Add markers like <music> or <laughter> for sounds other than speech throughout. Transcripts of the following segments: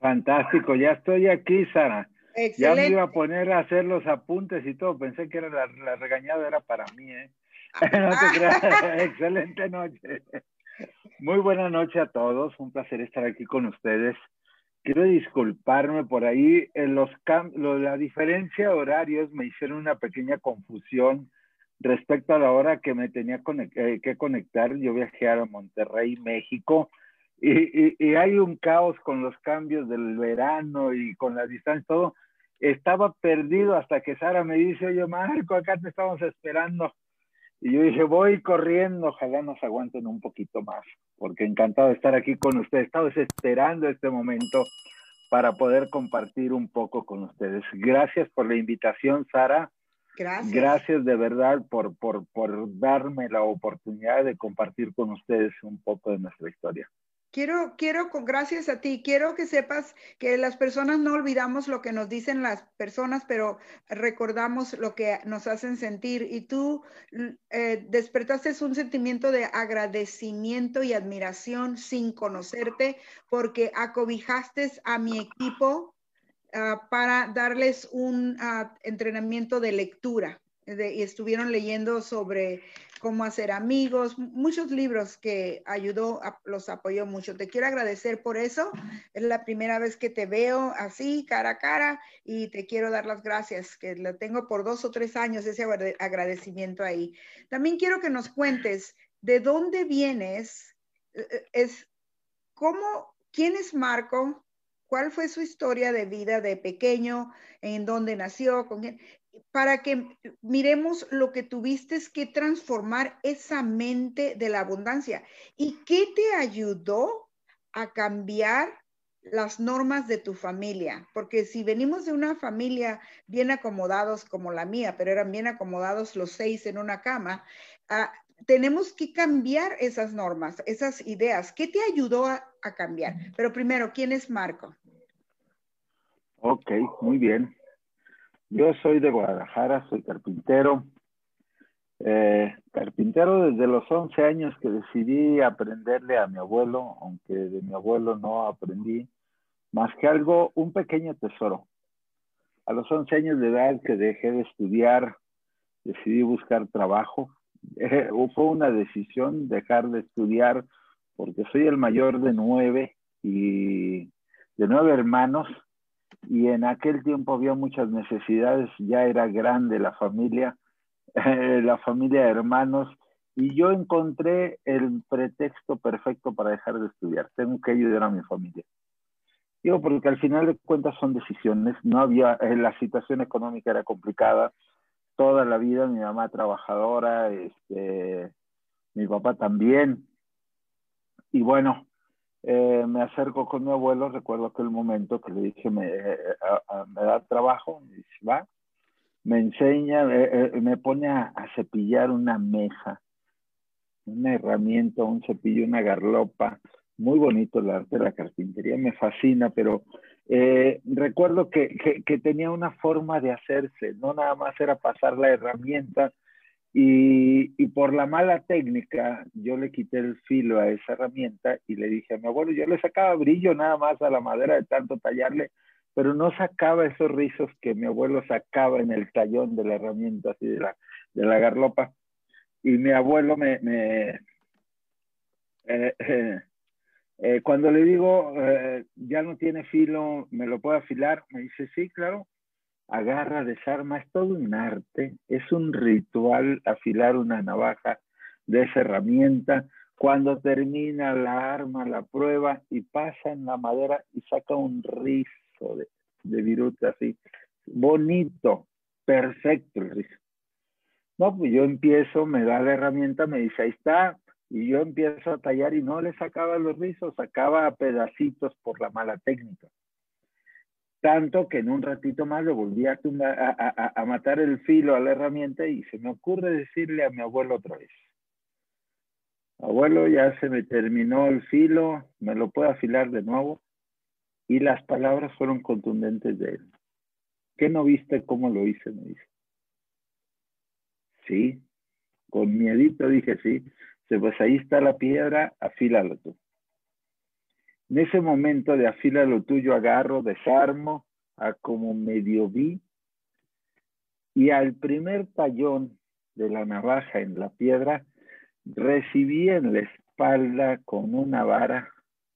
Fantástico, ya estoy aquí, Sara. Ya me iba a poner a hacer los apuntes y todo. Pensé que era la, regañada era para mí, ¿eh? <laughs> no te creas. <laughs> Excelente noche. Muy buena noche a todos. Un placer estar aquí con ustedes. Quiero disculparme por ahí. En los la diferencia de horarios me hicieron una pequeña confusión respecto a la hora que me tenía eh, que conectar. Yo viajé a Monterrey, México y, hay un caos con los cambios del verano y con la distancia, todo. Estaba perdido hasta que Sara me dice, oye Marco, acá te estamos esperando. Y yo dije, voy corriendo, ojalá nos aguanten un poquito más, porque encantado de estar aquí con ustedes. Estaba esperando este momento para poder compartir un poco con ustedes. Gracias por la invitación, Sara. Gracias. Gracias de verdad por, por, por darme la oportunidad de compartir con ustedes un poco de nuestra historia. Quiero, quiero, gracias a ti, quiero que sepas que las personas no olvidamos lo que nos dicen las personas, pero recordamos lo que nos hacen sentir. Y tú eh, despertaste un sentimiento de agradecimiento y admiración sin conocerte, porque acobijaste a mi equipo ah, para darles un ah, entrenamiento de lectura. y estuvieron leyendo sobre cómo hacer amigos, muchos libros que ayudó, los apoyó mucho. Te quiero agradecer por eso. Es la primera vez que te veo así, cara a cara, y te quiero dar las gracias, que lo tengo por dos o tres años, ese agradecimiento ahí. También quiero que nos cuentes de dónde vienes, eh, eh, es cómo, quién es Marco, cuál fue su historia de vida de pequeño, en dónde nació, con quién, para que miremos lo que tuviste que transformar esa mente de la abundancia. ¿Y qué te ayudó a cambiar las normas de tu familia? Porque si venimos de una familia bien acomodados como la mía, pero eran bien acomodados los seis en una cama, ah, tenemos que cambiar esas normas, esas ideas. ¿Qué te ayudó a, a cambiar? Pero primero, ¿quién es Marco? Ok, muy bien. Yo soy de Guadalajara, soy carpintero. Eh, carpintero desde los 11 años que decidí aprenderle a mi abuelo, aunque de mi abuelo no aprendí más que algo, un pequeño tesoro. A los 11 años de edad que dejé de estudiar, decidí buscar trabajo. <laughs> Eh, fue una decisión dejar de estudiar porque soy el mayor de nueve y de nueve hermanos y en aquel tiempo había muchas necesidades, ya era grande la familia, <laughs> la familia de hermanos, y yo encontré el pretexto perfecto para dejar de estudiar. Tengo que ayudar a mi familia. Digo, porque al final de cuentas son decisiones, no había, eh, la situación económica era complicada, toda la vida mi mamá trabajadora, este, mi papá también, y bueno, eh, me acerco con mi abuelo, recuerdo aquel momento que le dije, me, eh, me da trabajo, me dice, va, me enseña, eh, me pone a, cepillar una mesa, una herramienta, un cepillo, una garlopa, muy bonito el arte de la carpintería, me fascina, pero recuerdo que, que tenía una forma de hacerse, no nada más era pasar la herramienta, y, por la mala técnica, yo le quité el filo a esa herramienta y le dije a mi abuelo, yo le sacaba brillo nada más a la madera de tanto tallarle, pero no sacaba esos rizos que mi abuelo sacaba en el tallón de la herramienta, así de la, de la garlopa. Y mi abuelo me, me eh, eh, eh, cuando le digo, ya no tiene filo, ¿me lo puedo afilar? Me dice, sí, claro agarra, desarma, es todo un arte, es un ritual afilar una navaja de esa herramienta. Cuando termina la arma, la prueba y pasa en la madera y saca un rizo de, de viruta así, bonito, perfecto el rizo. No, pues yo empiezo, me da la herramienta, me dice, ahí está, y yo empiezo a tallar y no le sacaba los rizos, sacaba pedacitos por la mala técnica. Tanto que en un ratito más le volví a, a, matar el filo a la herramienta y se me ocurre decirle a mi abuelo otra vez. Abuelo, ya se me terminó el filo, me lo puedo afilar de nuevo. Y las palabras fueron contundentes de él. ¿Qué no viste cómo lo hice? Me dice. Sí, con miedito dije sí. Pues ahí está la piedra, afílalo tú. En ese momento de afila lo tuyo, agarro, desarmo, a como medio vi, y al primer tallón de la navaja en la piedra, recibí en la espalda con una vara,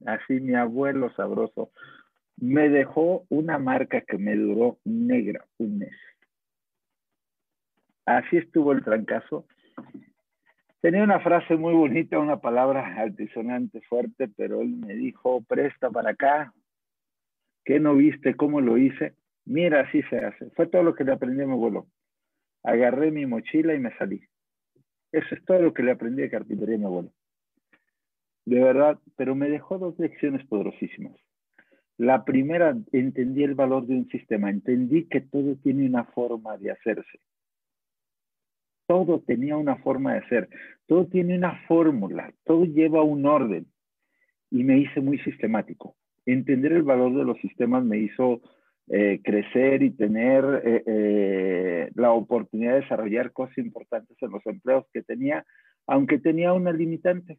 así mi abuelo sabroso, me dejó una marca que me duró negra un mes. Así estuvo el trancazo. Tenía una frase muy bonita, una palabra altisonante, fuerte, pero él me dijo, presta para acá, ¿qué no viste? ¿Cómo lo hice? Mira, así se hace. Fue todo lo que le aprendí a mi abuelo. Agarré mi mochila y me salí. Eso es todo lo que le aprendí de carpintería a mi abuelo. De verdad, pero me dejó dos lecciones poderosísimas. La primera, entendí el valor de un sistema, entendí que todo tiene una forma de hacerse. Todo tenía una forma de hacer, todo tiene una fórmula, todo lleva un orden. Y me hice muy sistemático. Entender el valor de los sistemas me hizo eh, crecer y tener eh, eh, la oportunidad de desarrollar cosas importantes en los empleos que tenía, aunque tenía una limitante.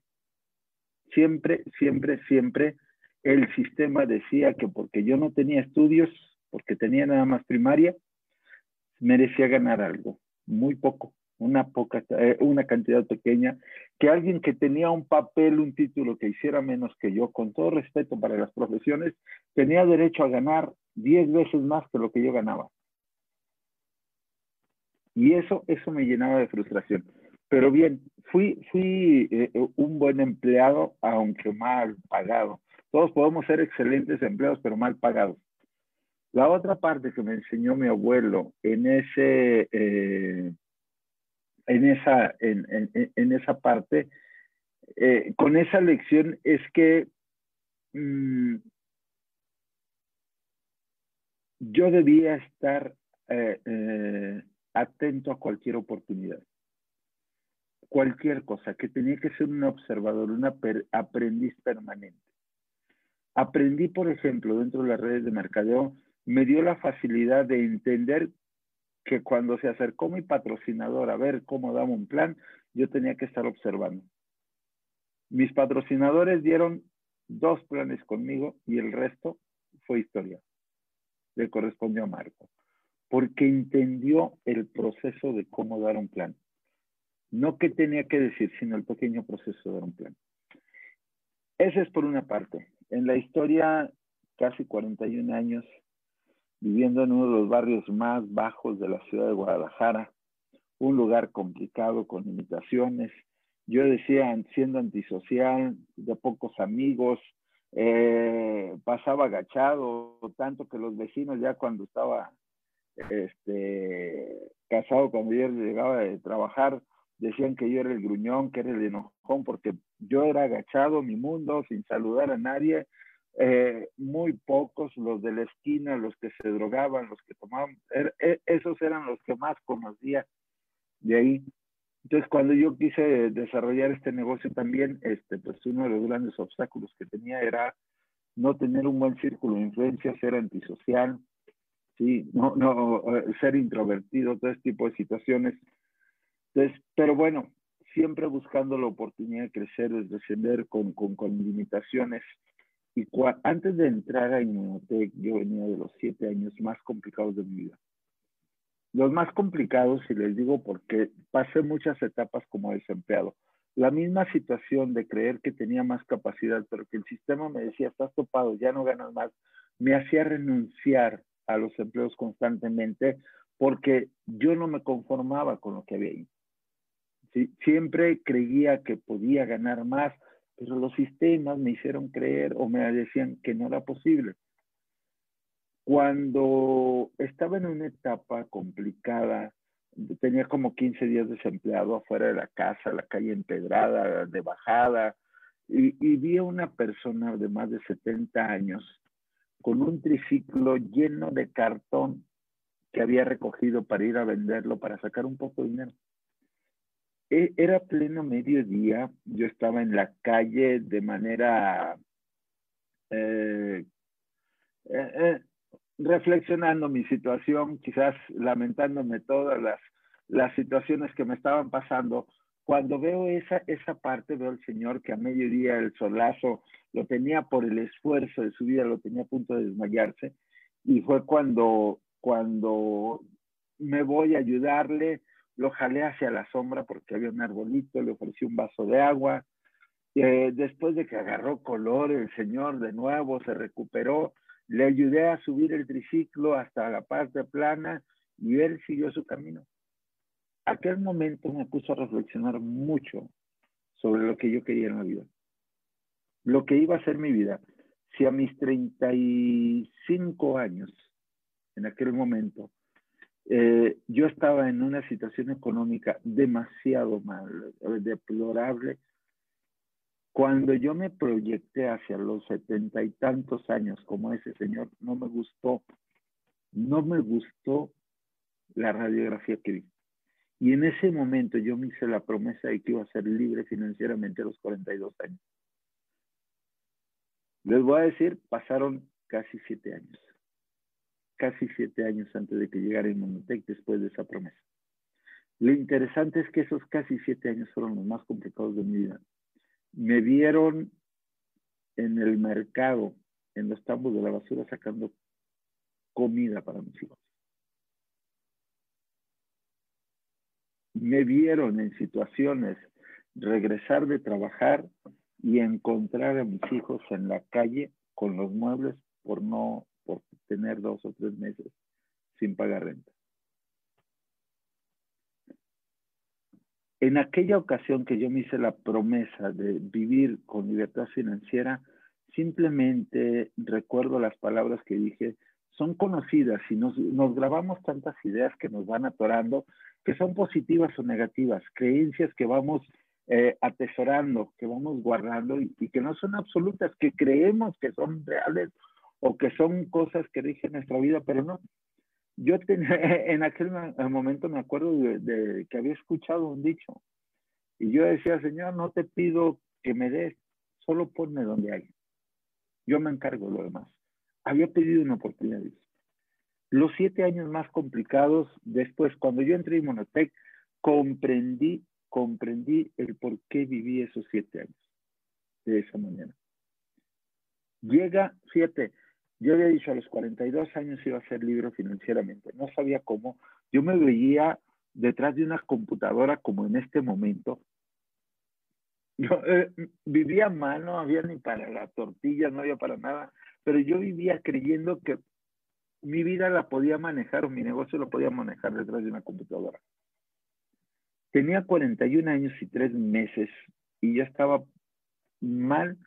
Siempre, siempre, siempre el sistema decía que porque yo no tenía estudios, porque tenía nada más primaria, merecía ganar algo, muy poco, una poca, eh, una cantidad pequeña, que alguien que tenía un papel, un título que hiciera menos que yo, con todo respeto para las profesiones, tenía derecho a ganar 10 veces más que lo que yo ganaba. Y eso, eso me llenaba de frustración. Pero bien, fui, fui eh, un buen empleado, aunque mal pagado. Todos podemos ser excelentes empleados, pero mal pagados. La otra parte que me enseñó mi abuelo en ese, eh, en esa, en, esa parte, eh, con esa lección es que mm, yo debía estar eh, atento a cualquier oportunidad, cualquier cosa, que tenía que ser un observador, un aprendiz permanente. Aprendí, por ejemplo, dentro de las redes de mercadeo, me dio la facilidad de entender que cuando se acercó mi patrocinador a ver cómo daba un plan, yo tenía que estar observando. Mis patrocinadores dieron dos planes conmigo y el resto fue historia. Le correspondió a Marco, porque entendió el proceso de cómo dar un plan. No qué tenía que decir, sino el pequeño proceso de dar un plan. Ese es por una parte en la historia, casi 41 años, viviendo en uno de los barrios más bajos de la ciudad de Guadalajara, un lugar complicado con limitaciones. Yo decía, siendo antisocial, de pocos amigos, eh, pasaba agachado, tanto que los vecinos ya cuando estaba este, casado, cuando yo llegaba de trabajar, decían que yo era el gruñón, que era el enojón, porque yo era agachado, mi mundo, sin saludar a nadie, eh, muy pocos los de la esquina, los que se drogaban, los que tomaban, er, e, esos eran los que más conocía de ahí. Entonces, cuando yo quise desarrollar este negocio también, este, pues uno de los grandes obstáculos que tenía era no tener un buen círculo de influencia, ser antisocial, sí, no, no, eh, ser introvertido, todo este tipo de situaciones entonces, pero bueno, siempre buscando la oportunidad de crecer, de descender con, con, con limitaciones. Y antes de entrar a Inmunotech, yo venía de los siete años más complicados de mi vida. Los más complicados, y les digo porque pasé muchas etapas como desempleado. La misma situación de creer que tenía más capacidad, pero que el sistema me decía, estás topado, ya no ganas más, me hacía renunciar a los empleos constantemente porque yo no me conformaba con lo que había ahí. Siempre creía que podía ganar más, pero los sistemas me hicieron creer o me decían que no era posible. Cuando estaba en una etapa complicada, tenía como 15 días desempleado afuera de la casa, la calle empedrada, de bajada, y, y vi a una persona de más de 70 años con un triciclo lleno de cartón que había recogido para ir a venderlo, para sacar un poco de dinero. E, era pleno mediodía, yo estaba en la calle de manera eh, eh, eh, reflexionando mi situación, quizás lamentándome todas las, las situaciones que me estaban pasando, cuando veo esa, esa parte, veo al Señor que a mediodía el solazo lo tenía por el esfuerzo de su vida, lo tenía a punto de desmayarse. Y fue cuando, cuando me voy a ayudarle, lo jalé hacia la sombra porque había un arbolito, le ofrecí un vaso de agua. Eh, después de que agarró color, el Señor de nuevo se recuperó, le ayudé a subir el triciclo hasta la parte plana y él siguió su camino. Aquel momento me puso a reflexionar mucho sobre lo que yo quería en la vida, lo que iba a ser mi vida. Si a mis 35 años, en aquel momento, eh, yo estaba en una situación económica demasiado mal, deplorable, cuando yo me proyecté hacia los setenta y tantos años como ese señor, no me gustó, no me gustó la radiografía que vi. Y en ese momento yo me hice la promesa de que iba a ser libre financieramente a los 42 años. Les voy a decir, pasaron casi siete años. Casi siete años antes de que llegara Inmunotech después de esa promesa. Lo interesante es que esos casi siete años fueron los más complicados de mi vida. Me vieron en el mercado, en los tambos de la basura, sacando comida para mis hijos. me vieron en situaciones regresar de trabajar y encontrar a mis hijos en la calle con los muebles por no por tener dos o tres meses sin pagar renta. En aquella ocasión que yo me hice la promesa de vivir con libertad financiera, simplemente recuerdo las palabras que dije, son conocidas y nos, grabamos tantas ideas que nos van atorando que son positivas o negativas, creencias que vamos eh, atesorando, que vamos guardando y, que no son absolutas, que creemos que son reales o que son cosas que rigen nuestra vida, pero no. Yo <laughs> en aquel momento me acuerdo de, que había escuchado un dicho y yo decía, Señor, no te pido que me des, solo ponme donde hay. Yo me encargo de lo demás. Había pedido una oportunidad. Los siete años más complicados, después, cuando yo entré en Monotec, comprendí, comprendí el por qué viví esos siete años de esa manera. Llega, fíjate, yo había dicho a los 42 años iba a ser libre financieramente, no sabía cómo, yo me veía detrás de una computadora como en este momento. Eh, vivía mal, no había ni para la tortilla, no había para nada, pero yo vivía creyendo que mi vida la podía manejar o mi negocio lo podía manejar detrás de una computadora. Tenía 41 años y tres meses y ya estaba mal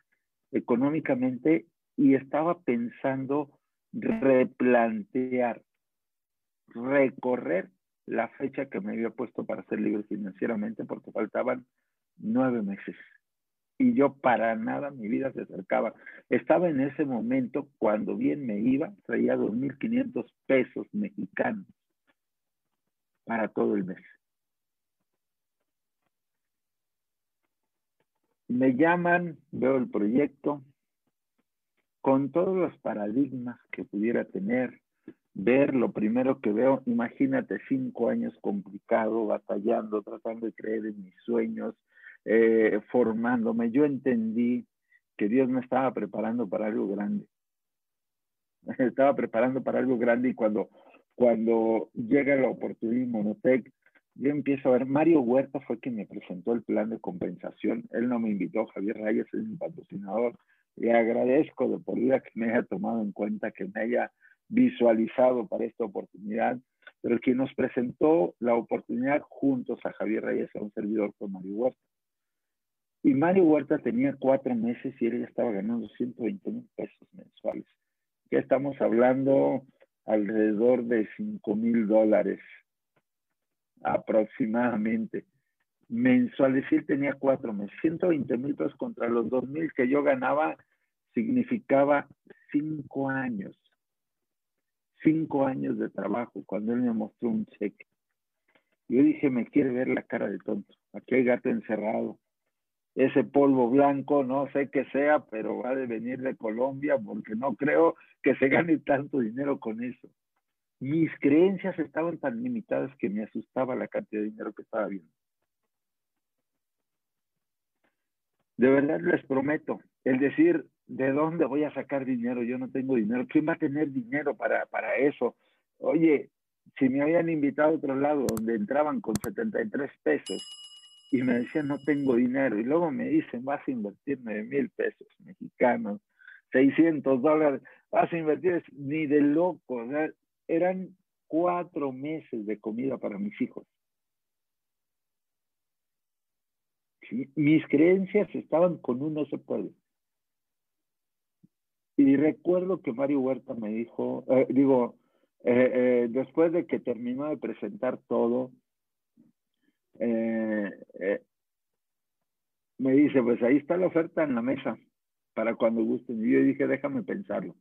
económicamente y estaba pensando replantear, recorrer la fecha que me había puesto para ser libre financieramente porque faltaban nueve meses y yo para nada mi vida se acercaba. Estaba en ese momento cuando bien me iba, traía 2.500 pesos mexicanos para todo el mes. Me llaman, veo el proyecto, con todos los paradigmas que pudiera tener, ver lo primero que veo, imagínate cinco años complicado, batallando, tratando de creer en mis sueños, eh, formándome, yo entendí que Dios me estaba preparando para algo grande. Me estaba preparando para algo grande y cuando, cuando llega la oportunidad en Monotec, yo empiezo a ver, Mario Huerta fue quien me presentó el plan de compensación. Él no me invitó, Javier Reyes es mi patrocinador. Le agradezco de por vida que me haya tomado en cuenta, que me haya visualizado para esta oportunidad. Pero quien nos presentó la oportunidad juntos a Javier Reyes, a un servidor con Mario Huerta. Y Mario Huerta tenía cuatro meses y él ya estaba ganando 120 mil pesos mensuales. Ya estamos hablando alrededor de 5 mil dólares aproximadamente mensuales. Él tenía cuatro meses. 120 mil pesos contra los 2 mil que yo ganaba significaba cinco años. Cinco años de trabajo cuando él me mostró un cheque. Yo dije, me quiere ver la cara de tonto. Aquí hay gato encerrado ese polvo blanco, no sé qué sea, pero va a venir de Colombia porque no creo que se gane tanto dinero con eso. Mis creencias estaban tan limitadas que me asustaba la cantidad de dinero que estaba viendo. De verdad les prometo, el decir, ¿de dónde voy a sacar dinero? Yo no tengo dinero. ¿Quién va a tener dinero para, para eso? Oye, si me habían invitado a otro lado donde entraban con 73 pesos y me decían no tengo dinero y luego me dicen vas a invertir 9 mil pesos mexicanos, 600 dólares, vas a invertir ni de loco, eran cuatro meses de comida para mis hijos. Mis creencias estaban con uno se puede. Y recuerdo que Mario Huerta me dijo, eh, digo, eh, eh, después de que terminó de presentar todo, me dice, pues ahí está la oferta en la mesa para cuando gusten. Y yo dije, déjame pensarlo.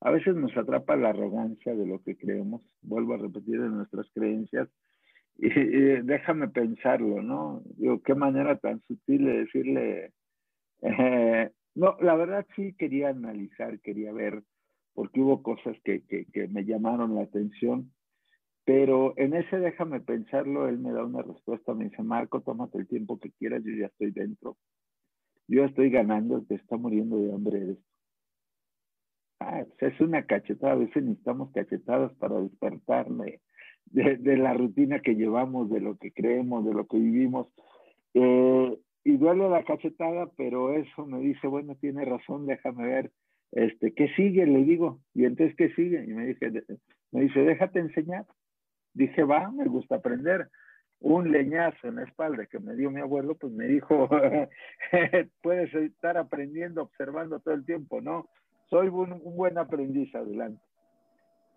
A veces nos atrapa la arrogancia de lo que creemos, vuelvo a repetir, de nuestras creencias, y, déjame pensarlo, ¿no? Digo, qué manera tan sutil de decirle, eh, no, la verdad sí quería analizar, quería ver, porque hubo cosas que, que, me llamaron la atención, pero en ese déjame pensarlo, él me da una respuesta, me dice, Marco, tómate el tiempo que quieras, yo ya estoy dentro, yo estoy ganando, te está muriendo de hambre esto. Ah, pues es una cachetada, a veces necesitamos cachetadas para despertarme de, la rutina que llevamos, de lo que creemos, de lo que vivimos. Eh, y duele la cachetada, pero eso me dice, bueno, tiene razón, déjame ver, este, ¿qué sigue? Le digo, y entonces, ¿qué sigue? Y me, dije, me dice, déjate enseñar. Dije, va, me gusta aprender. Un leñazo en la espalda que me dio mi abuelo, pues me dijo, <laughs> puedes estar aprendiendo, observando todo el tiempo, ¿no? Soy un, un buen aprendiz, adelante.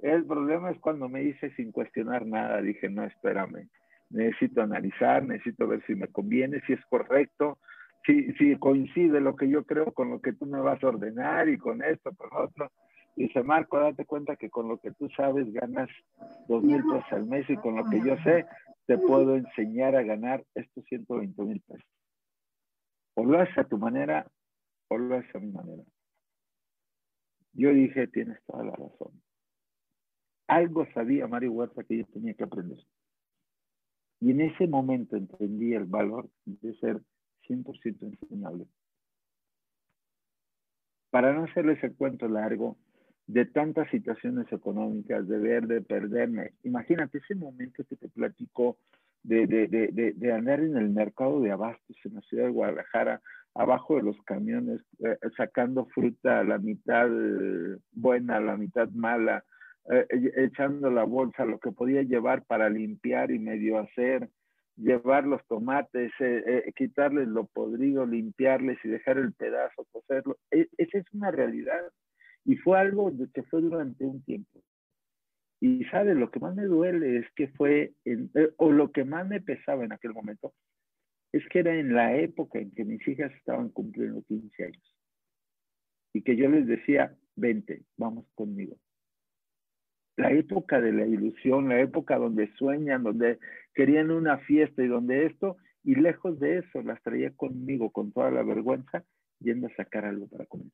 El problema es cuando me hice sin cuestionar nada, dije, no, espérame, necesito analizar, necesito ver si me conviene, si es correcto, si, si coincide lo que yo creo con lo que tú me vas a ordenar y con esto, con otro. Dice, Marco, date cuenta que con lo que tú sabes ganas dos mil pesos al mes y con lo que yo sé te puedo enseñar a ganar estos 120 mil pesos. O lo haces a tu manera o lo haces a mi manera. Yo dije, tienes toda la razón. Algo sabía Mario Huerta que yo tenía que aprender. Y en ese momento entendí el valor de ser 100% enseñable. Para no hacerles el cuento largo de tantas situaciones económicas, de ver, de perderme, imagínate ese momento que te platico de, de, de, de, andar en el mercado de abastos en la ciudad de Guadalajara, abajo de los camiones, eh, sacando fruta, la mitad eh, buena, la mitad mala, eh, echando la bolsa, lo que podía llevar para limpiar y medio hacer, llevar los tomates, eh, eh, quitarles lo podrido, limpiarles y dejar el pedazo, coserlo. E, esa es una realidad. Y fue algo que fue durante un tiempo. Y sabe, lo que más me duele es que fue, o lo que más me pesaba en aquel momento, es que era en la época en que mis hijas estaban cumpliendo 15 años. Y que yo les decía, vente, vamos conmigo la época de la ilusión, la época donde sueñan, donde querían una fiesta y donde esto, y lejos de eso, las traía conmigo con toda la vergüenza, yendo a sacar algo para comer.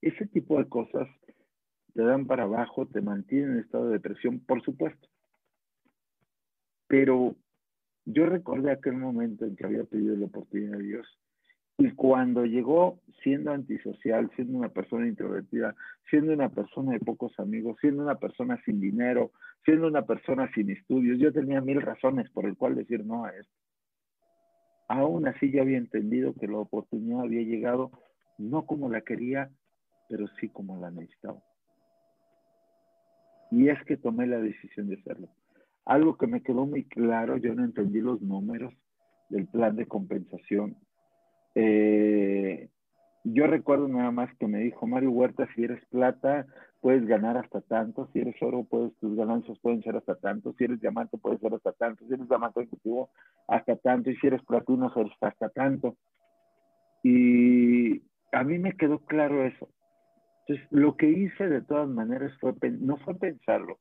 Ese tipo de cosas te dan para abajo, te mantienen en estado de depresión, por supuesto. Pero yo recordé aquel momento en que había pedido la oportunidad de Dios y cuando llegó siendo antisocial, siendo una persona introvertida, siendo una persona de pocos amigos, siendo una persona sin dinero, siendo una persona sin estudios, yo tenía mil razones por el cual decir no a esto. Aún así ya había entendido que la oportunidad había llegado no como la quería, pero sí como la necesitaba. Y es que tomé la decisión de hacerlo. Algo que me quedó muy claro, yo no entendí los números del plan de compensación eh, yo recuerdo nada más que me dijo Mario Huerta, si eres plata, puedes ganar hasta tanto, si eres oro, puedes, tus ganancias pueden ser hasta tanto, si eres diamante, puedes ser hasta tanto, si eres diamante ejecutivo, hasta tanto, y si eres platino, hasta tanto. Y a mí me quedó claro eso. Entonces, lo que hice de todas maneras fue, no fue pensarlo,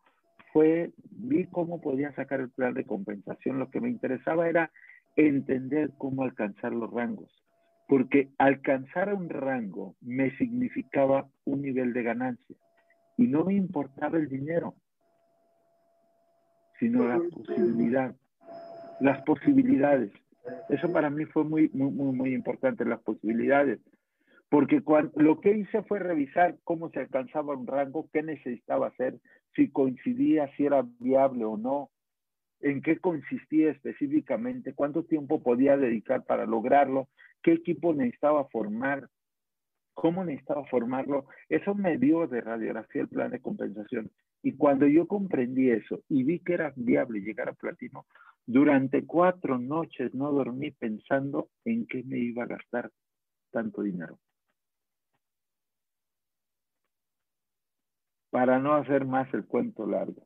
fue, vi cómo podía sacar el plan de compensación. Lo que me interesaba era entender cómo alcanzar los rangos porque alcanzar un rango me significaba un nivel de ganancia y no me importaba el dinero, sino la posibilidad, las posibilidades. Eso para mí fue muy, muy, muy, muy importante, las posibilidades. Porque cuando, lo que hice fue revisar cómo se alcanzaba un rango, qué necesitaba hacer, si coincidía, si era viable o no, en qué consistía específicamente, cuánto tiempo podía dedicar para lograrlo, qué equipo necesitaba formar, cómo necesitaba formarlo. Eso me dio de radiografía el plan de compensación. Y cuando yo comprendí eso y vi que era viable llegar a platino, durante cuatro noches no dormí pensando en qué me iba a gastar tanto dinero. Para no hacer más el cuento largo.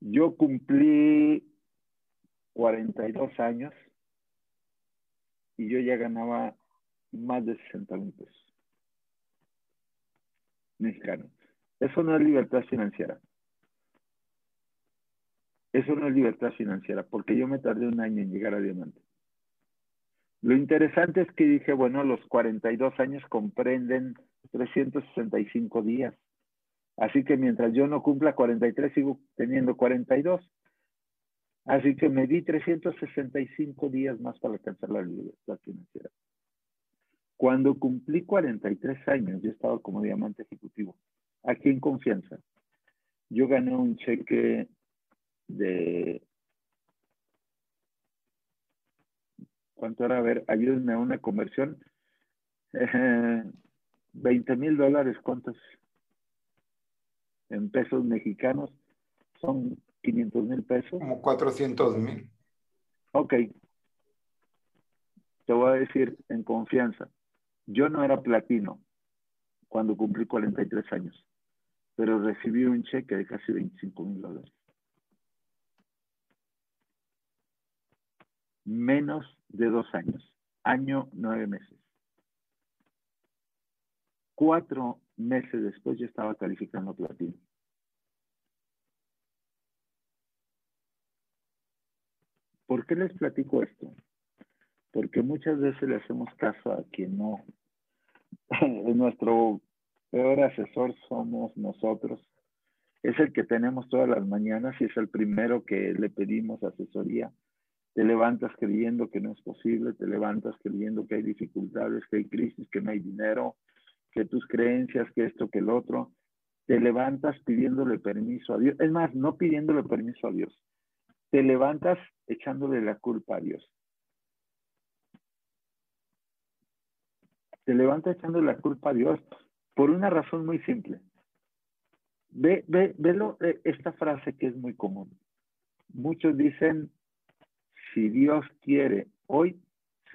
Yo cumplí 42 años y yo ya ganaba más de 60 mil pesos mexicanos. Eso no es libertad financiera. Eso no es libertad financiera, porque yo me tardé un año en llegar a diamante. Lo interesante es que dije, bueno, los 42 años comprenden 365 días. Así que mientras yo no cumpla 43, sigo teniendo 42. Así que me di 365 días más para alcanzar la libertad financiera. Cuando cumplí 43 años, yo estaba como diamante ejecutivo, aquí en confianza. Yo gané un cheque de... ¿Cuánto era? A ver, ayúdenme a una conversión. 20 mil dólares, ¿cuántos? En pesos mexicanos son 500 mil pesos. Como 400 mil. Ok. Te voy a decir en confianza. Yo no era platino cuando cumplí 43 años, pero recibí un cheque de casi 25 mil dólares. Menos de dos años, año nueve meses. Cuatro meses después yo estaba calificando platino. ¿Por qué les platico esto? Porque muchas veces le hacemos caso a quien no <laughs> nuestro peor asesor somos nosotros. Es el que tenemos todas las mañanas y es el primero que le pedimos asesoría. Te levantas creyendo que no es posible, te levantas creyendo que hay dificultades, que hay crisis, que no hay dinero, que tus creencias, que esto, que el otro. Te levantas pidiéndole permiso a Dios. Es más, no pidiéndole permiso a Dios. Te levantas echándole la culpa a Dios. se levanta echando la culpa a Dios por una razón muy simple. Ve, ve, ve eh, esta frase que es muy común. Muchos dicen, si Dios quiere, hoy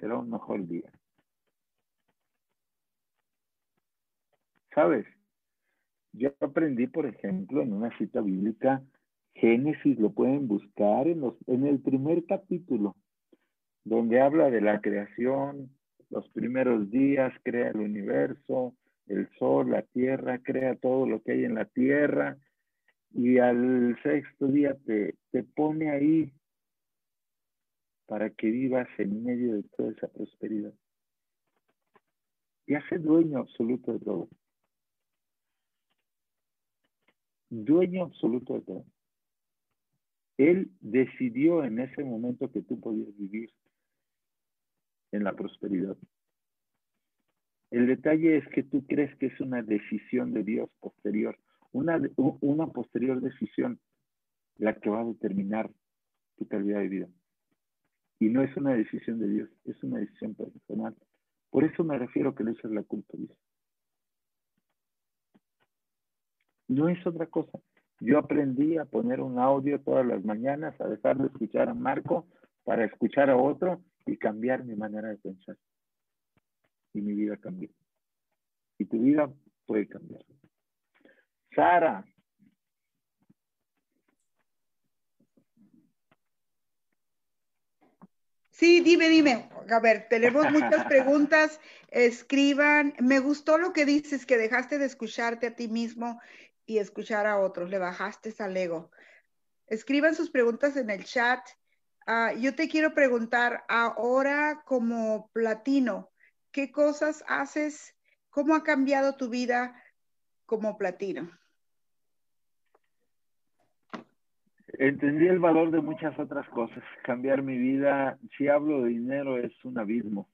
será un mejor día. ¿Sabes? Yo aprendí, por ejemplo, en una cita bíblica, Génesis, lo pueden buscar en, los, en el primer capítulo, donde habla de la creación, los primeros días crea el universo, el sol, la tierra, crea todo lo que hay en la tierra y al sexto día te, te pone ahí para que vivas en medio de toda esa prosperidad. Y hace dueño absoluto de todo. Dueño absoluto de todo. Él decidió en ese momento que tú podías vivir en la prosperidad. El detalle es que tú crees que es una decisión de Dios posterior, una, posterior decisión la que va a determinar tu calidad de vida. Y no es una decisión de Dios, es una decisión personal. Por eso me refiero que le echas la culpa a Dios. No es otra cosa. Yo aprendí a poner un audio todas las mañanas, a dejar de escuchar a Marco para escuchar a otro y cambiar mi manera de pensar. Y mi vida cambió. Y tu vida puede cambiar. Sara. Sí, dime, dime. A ver, tenemos muchas <laughs> preguntas. Escriban. Me gustó lo que dices, que dejaste de escucharte a ti mismo y escuchar a otros. Le bajaste al ego. Escriban sus preguntas en el chat Ah, yo te quiero preguntar ahora como platino, ¿qué cosas haces? ¿Cómo ha cambiado tu vida como platino? entendí el valor de muchas otras cosas. Cambiar mi vida, si hablo de dinero, es un abismo.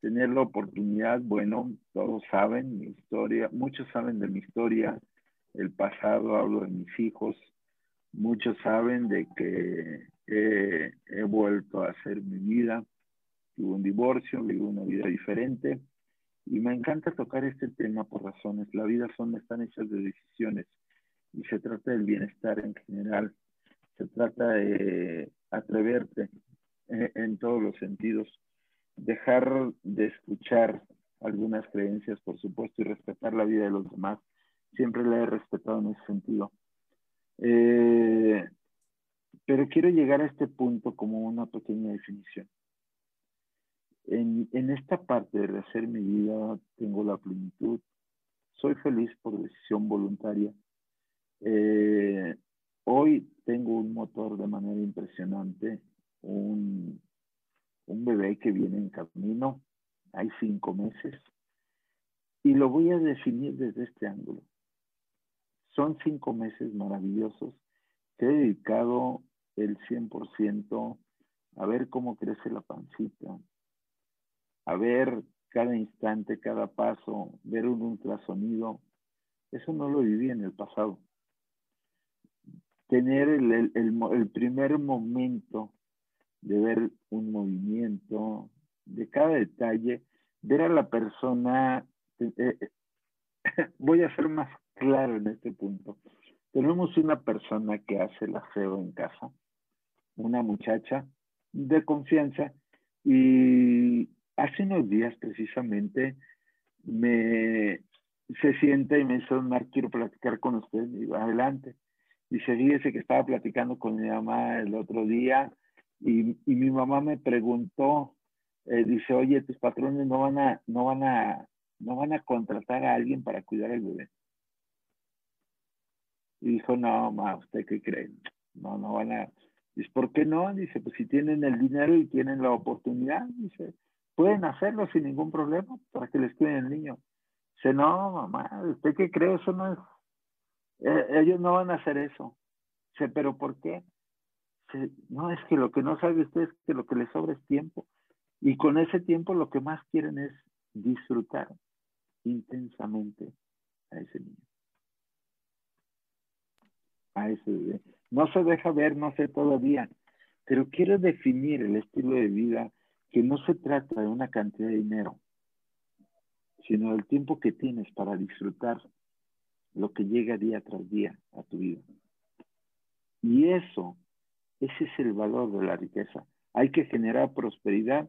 Tener la oportunidad, bueno, todos saben mi historia, muchos saben de mi historia, el pasado, hablo de mis hijos, muchos saben de que he, vuelto a hacer mi vida, tuve un divorcio, vivo una vida diferente y me encanta tocar este tema por razones. La vida son, están hechas de decisiones y se trata del bienestar en general, se trata de atreverte en, en todos los sentidos, dejar de escuchar algunas creencias, por supuesto, y respetar la vida de los demás. Siempre la he respetado en ese sentido. Eh, pero quiero llegar a este punto como una pequeña definición. En, en esta parte de rehacer mi vida tengo la plenitud. Soy feliz por decisión voluntaria. Eh, hoy tengo un motor de manera impresionante, un, un bebé que viene en camino, hay cinco meses, y lo voy a definir desde este ángulo. Son cinco meses maravillosos que he dedicado el 100% a ver cómo crece la pancita, a ver cada instante, cada paso, ver un ultrasonido. Eso no lo viví en el pasado. Tener el, primer momento de ver un movimiento, de cada detalle, ver a la persona, eh, eh, <laughs> voy a ser más claro en este punto. Tenemos una persona que hace el aseo en casa, una muchacha de confianza, y hace unos días precisamente me se sienta y me dice, Mar, quiero platicar con usted. Y digo, adelante. Dice que estaba platicando con mi mamá el otro día y, y mi mamá me preguntó, eh, dice, oye, tus patrones no van a, no van a, no van a contratar a alguien para cuidar al bebé. Y dijo, no, ma, ¿usted qué cree? No, no van a... Dice, ¿por qué no? Dice, pues si tienen el dinero y tienen la oportunidad, dice, pueden hacerlo sin ningún problema para que les cuiden el niño. Dice, no, mamá, ¿usted qué cree? Eso no es... Eh, ellos no van a hacer eso. Dice, ¿pero por qué? Dice, no, es que lo que no sabe usted es que lo que les sobra es tiempo. Y con ese tiempo lo que más quieren es disfrutar intensamente a ese niño No se deja ver, no sé todavía, pero quiero definir el estilo de vida que no se trata de una cantidad de dinero, sino del tiempo que tienes para disfrutar lo que llega día tras día a tu vida. Y eso, ese es el valor de la riqueza. Hay que generar prosperidad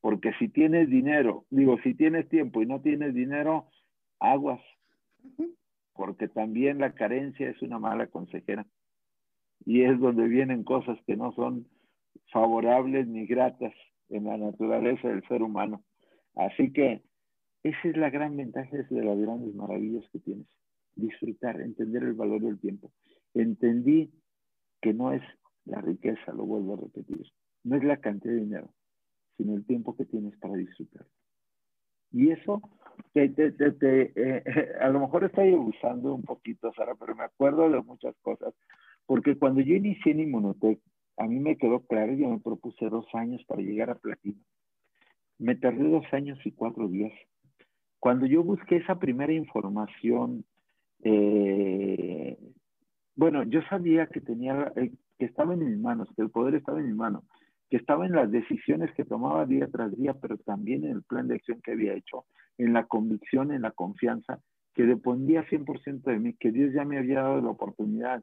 porque si tienes dinero, digo, si tienes tiempo y no tienes dinero, aguas, porque también la carencia es una mala consejera. Y es donde vienen cosas que no son favorables ni gratas en la naturaleza del ser humano. Así que esa es la gran ventaja de las grandes maravillas que tienes. Disfrutar, entender el valor del tiempo. Entendí que no es la riqueza, lo vuelvo a repetir, no es la cantidad de dinero, sino el tiempo que tienes para disfrutar. Y eso, te, eh, <laughs> a lo mejor estoy abusando un poquito, Sara, pero me acuerdo de muchas cosas. Porque cuando yo inicié en Inmunotech, a mí me quedó claro, yo me propuse dos años para llegar a platino. Me tardé dos años y cuatro días. Cuando yo busqué esa primera información, eh, bueno, yo sabía que tenía, eh, que estaba en mis manos, que el poder estaba en mis manos que estaba en las decisiones que tomaba día tras día, pero también en el plan de acción que había hecho, en la convicción, en la confianza, que dependía 100% de mí, que Dios ya me había dado la oportunidad,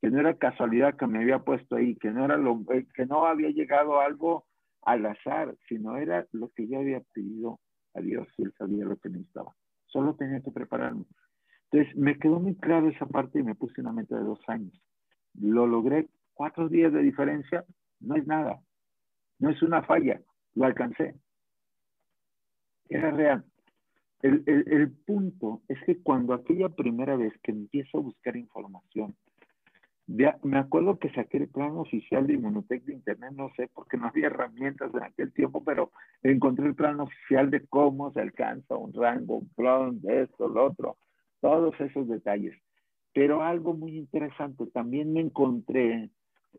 que no era casualidad que me había puesto ahí, que no era lo, eh, que no había llegado algo al azar, sino era lo que yo había pedido a Dios y él sabía lo que necesitaba. Solo tenía que prepararme. Entonces me quedó muy claro esa parte y me puse una meta de dos años. Lo logré, cuatro días de diferencia, no es nada. No es una falla, lo alcancé. Era real. El, el, punto es que cuando aquella primera vez que empiezo a buscar información, me acuerdo que saqué el plan oficial de Inmunotech de Internet, no sé, porque no había herramientas en aquel tiempo, pero encontré el plan oficial de cómo se alcanza un rango, un plan de esto, lo otro, todos esos detalles. Pero algo muy interesante, también me encontré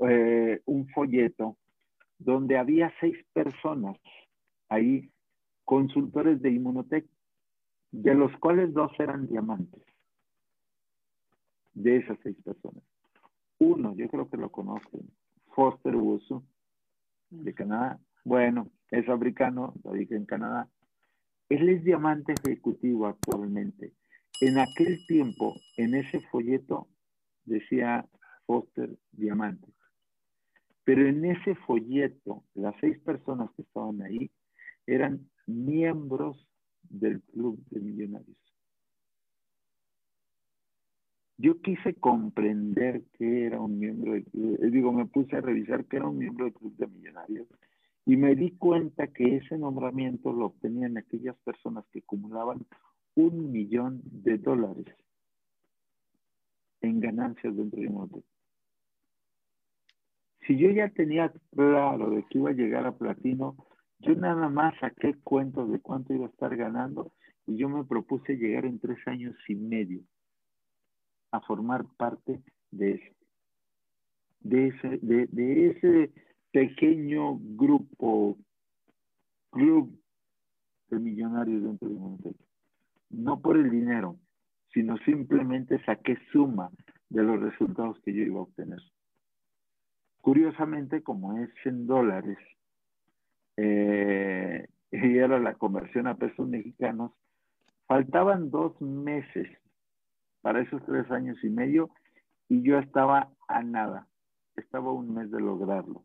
eh, un folleto donde había seis personas ahí, consultores de Inmunotech, de los cuales dos eran diamantes, de esas seis personas. Uno, yo creo que lo conocen, Foster Wusu, de Canadá. Bueno, es africano, radica en Canadá. Él es diamante ejecutivo actualmente. En aquel tiempo, en ese folleto, decía Foster Diamante. Pero en ese folleto, las seis personas que estaban ahí eran miembros del Club de Millonarios. Yo quise comprender que era un miembro del club, digo, me puse a revisar que era un miembro del Club de Millonarios y me di cuenta que ese nombramiento lo obtenían aquellas personas que acumulaban un millón de dólares en ganancias dentro de un. Si yo ya tenía claro de que iba a llegar a platino, yo nada más saqué cuentos de cuánto iba a estar ganando y yo me propuse llegar en tres años y medio a formar parte de ese, de ese, de, ese pequeño grupo, club de millonarios dentro de hotel no por el dinero, sino simplemente saqué suma de los resultados que yo iba a obtener. Curiosamente, como es en dólares eh, <laughs> y era la conversión a pesos mexicanos, faltaban dos meses para esos tres años y medio y yo estaba a nada, estaba un mes de lograrlo,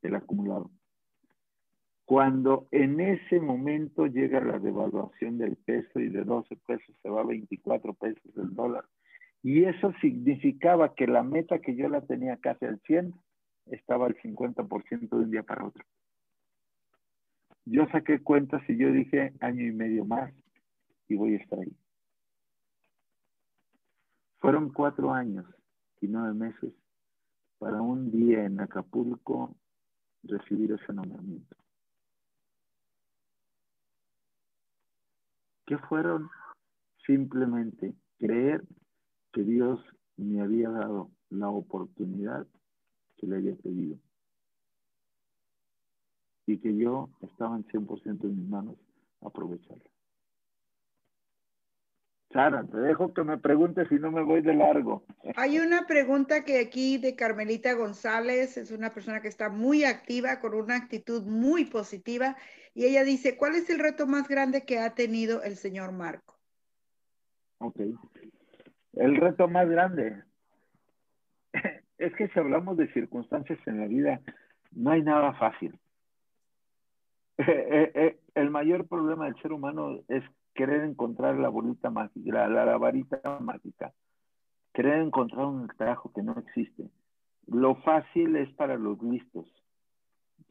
el acumulado. Cuando en ese momento llega la devaluación del peso y de 12 pesos se va a 24 pesos el dólar, y eso significaba que la meta que yo la tenía casi al 100 estaba al 50% de un día para otro. Yo saqué cuentas y yo dije año y medio más y voy a estar ahí. Fueron cuatro años y nueve meses para un día en Acapulco recibir ese nombramiento. ¿Qué fueron? Simplemente creer que Dios me había dado la oportunidad que le había pedido. Y que yo estaba en 100% en mis manos aprovecharla. Sara, te dejo que me preguntes si no me voy de largo. Hay una pregunta que aquí de Carmelita González, es una persona que está muy activa, con una actitud muy positiva, y ella dice, ¿cuál es el reto más grande que ha tenido el señor Marco? Ok. El reto más grande es que si hablamos de circunstancias en la vida, no hay nada fácil. Eh, eh, el mayor problema del ser humano es querer encontrar la bolita mágica, la, varita mágica, querer encontrar un trabajo que no existe. Lo fácil es para los listos,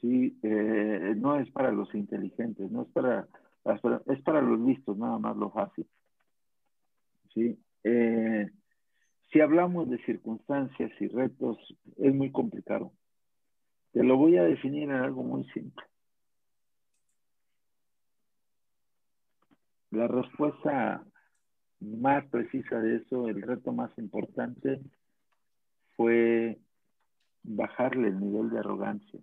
¿sí? Eh, no es para los inteligentes, no es para, es para los listos, nada más lo fácil. ¿sí? Eh, si hablamos de circunstancias y retos, es muy complicado. Te lo voy a definir en algo muy simple. La respuesta más precisa de eso, el reto más importante, fue bajarle el nivel de arrogancia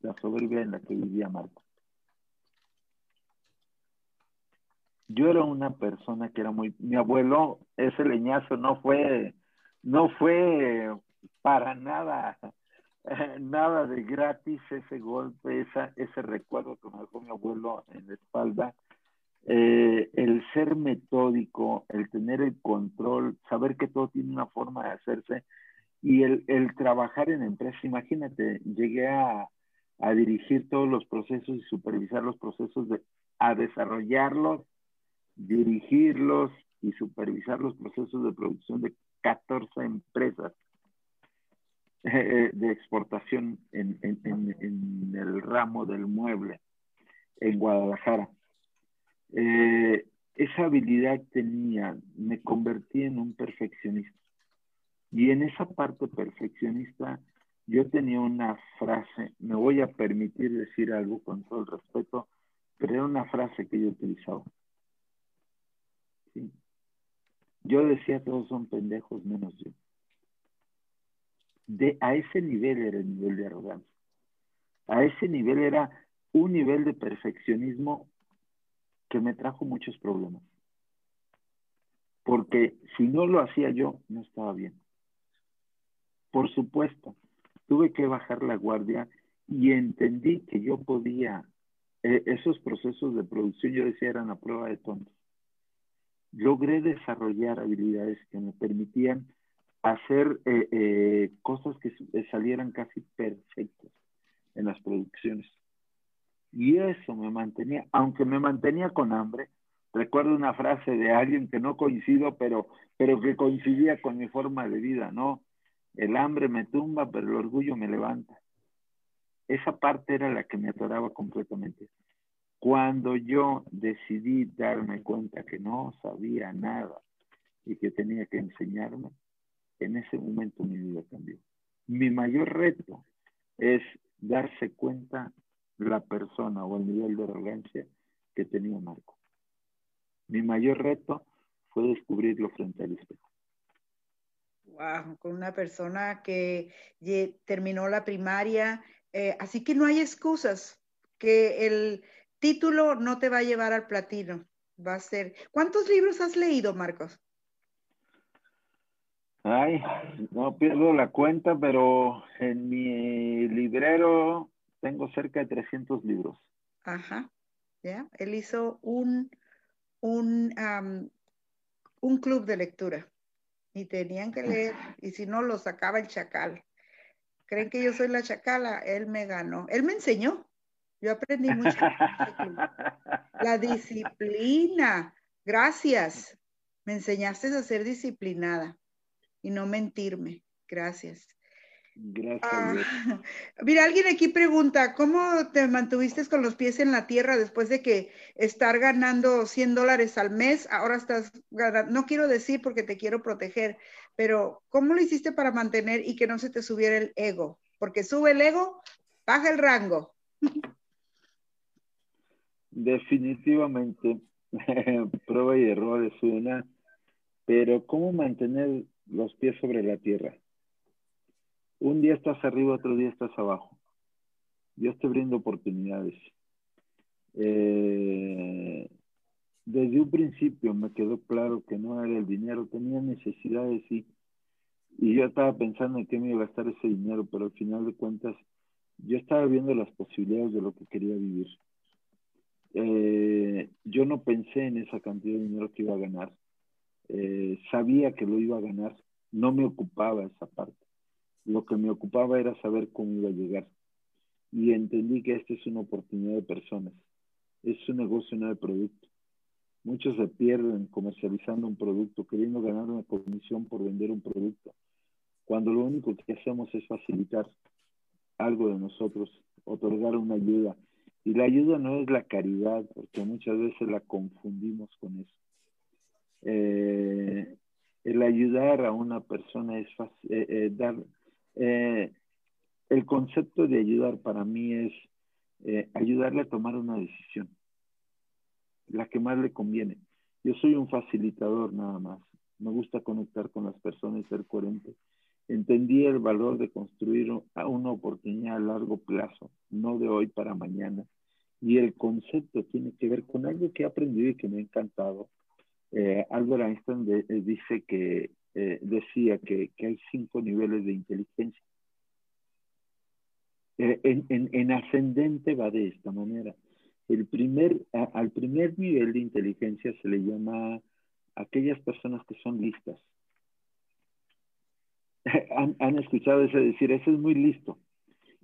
la soberbia en la que vivía Marco. Yo era una persona que era muy, mi abuelo, ese leñazo no fue, no fue para nada, <laughs> nada de gratis ese golpe, esa, ese recuerdo que me dejó mi abuelo en la espalda. Eh, el ser metódico, el tener el control, saber que todo tiene una forma de hacerse y el, el trabajar en empresa. Imagínate, llegué a, a dirigir todos los procesos y supervisar los procesos, de, a desarrollarlos, dirigirlos y supervisar los procesos de producción de 14 empresas <laughs> eh, de exportación en, el ramo del mueble en Guadalajara. Eh, esa habilidad tenía, me convertí en un perfeccionista. Y en esa parte perfeccionista yo tenía una frase, me voy a permitir decir algo con todo el respeto, pero era una frase que yo utilizaba. Yo decía, todos son pendejos menos yo. De, a ese nivel era el nivel de arrogancia. A ese nivel era un nivel de perfeccionismo que me trajo muchos problemas. Porque si no lo hacía yo, no estaba bien. Por supuesto, tuve que bajar la guardia y entendí que yo podía, eh, esos procesos de producción, yo decía, eran a prueba de tontos. Logré desarrollar habilidades que me permitían hacer eh, eh, cosas que salieran casi perfectas en las producciones. Y eso me mantenía, aunque me mantenía con hambre, recuerdo una frase de alguien que no coincido, pero, pero que coincidía con mi forma de vida, ¿no? El hambre me tumba, pero el orgullo me levanta. Esa parte era la que me atoraba completamente. Cuando yo decidí darme cuenta que no sabía nada y que tenía que enseñarme, en ese momento mi vida cambió. Mi mayor reto es darse cuenta la persona o el nivel de arrogancia que tenía Marco. Mi mayor reto fue descubrirlo frente al espejo. Wow, con una persona que terminó la primaria, eh, así que no hay excusas, que el título no te va a llevar al platino, va a ser. ¿Cuántos libros has leído, Marcos? Ay, no pierdo la cuenta, pero en mi librero tengo cerca de 300 libros. Ajá, ya. Él hizo un, un, un club de lectura y tenían que leer, y si no, lo sacaba el chacal. Creen que yo soy la chacala, él me ganó. Él me enseñó. Yo aprendí mucho. <laughs> la disciplina. Gracias. Me enseñaste a ser disciplinada y no mentirme. Gracias. Gracias. Ah, <laughs> mira, alguien aquí pregunta, ¿cómo te mantuviste con los pies en la tierra después de que estar ganando 100 dólares al mes? Ahora estás ganando, no quiero decir porque te quiero proteger, pero ¿cómo lo hiciste para mantener y que no se te subiera el ego? Porque sube el ego, baja el rango. <laughs> Definitivamente, <laughs> prueba y error es una, pero ¿cómo mantener los pies sobre la tierra? Un día estás arriba, otro día estás abajo. Dios te brinda oportunidades. Eh, desde un principio me quedó claro que no era el dinero, tenía necesidades sí. Y yo estaba pensando en qué me iba a gastar ese dinero, pero al final de cuentas yo estaba viendo las posibilidades de lo que quería vivir. Eh, yo no pensé en esa cantidad de dinero que iba a ganar. Eh, sabía que lo iba a ganar, no me ocupaba esa parte. Lo que me ocupaba era saber cómo iba a llegar. Y entendí que esta es una oportunidad de personas. Es un negocio, no de producto. Muchos se pierden comercializando un producto, queriendo ganar una comisión por vender un producto, cuando lo único que hacemos es facilitar algo de nosotros, otorgar una ayuda. Y la ayuda no es la caridad, porque muchas veces la confundimos con eso. Eh, el ayudar a una persona es eh, eh, dar el concepto de ayudar para mí es ayudarle a tomar una decisión, la que más le conviene. Yo soy un facilitador nada más. Me gusta conectar con las personas ser coherente. Entendí el valor de construir una oportunidad a largo plazo, no de hoy para mañana. Y el concepto tiene que ver con algo que he aprendido y que me ha encantado. Eh, Albert Einstein eh, dice que eh, decía que, hay cinco niveles de inteligencia. En, ascendente va de esta manera. El primer, al primer nivel de inteligencia se le llama aquellas personas que son listas. <laughs> han, escuchado ese decir, ese es muy listo.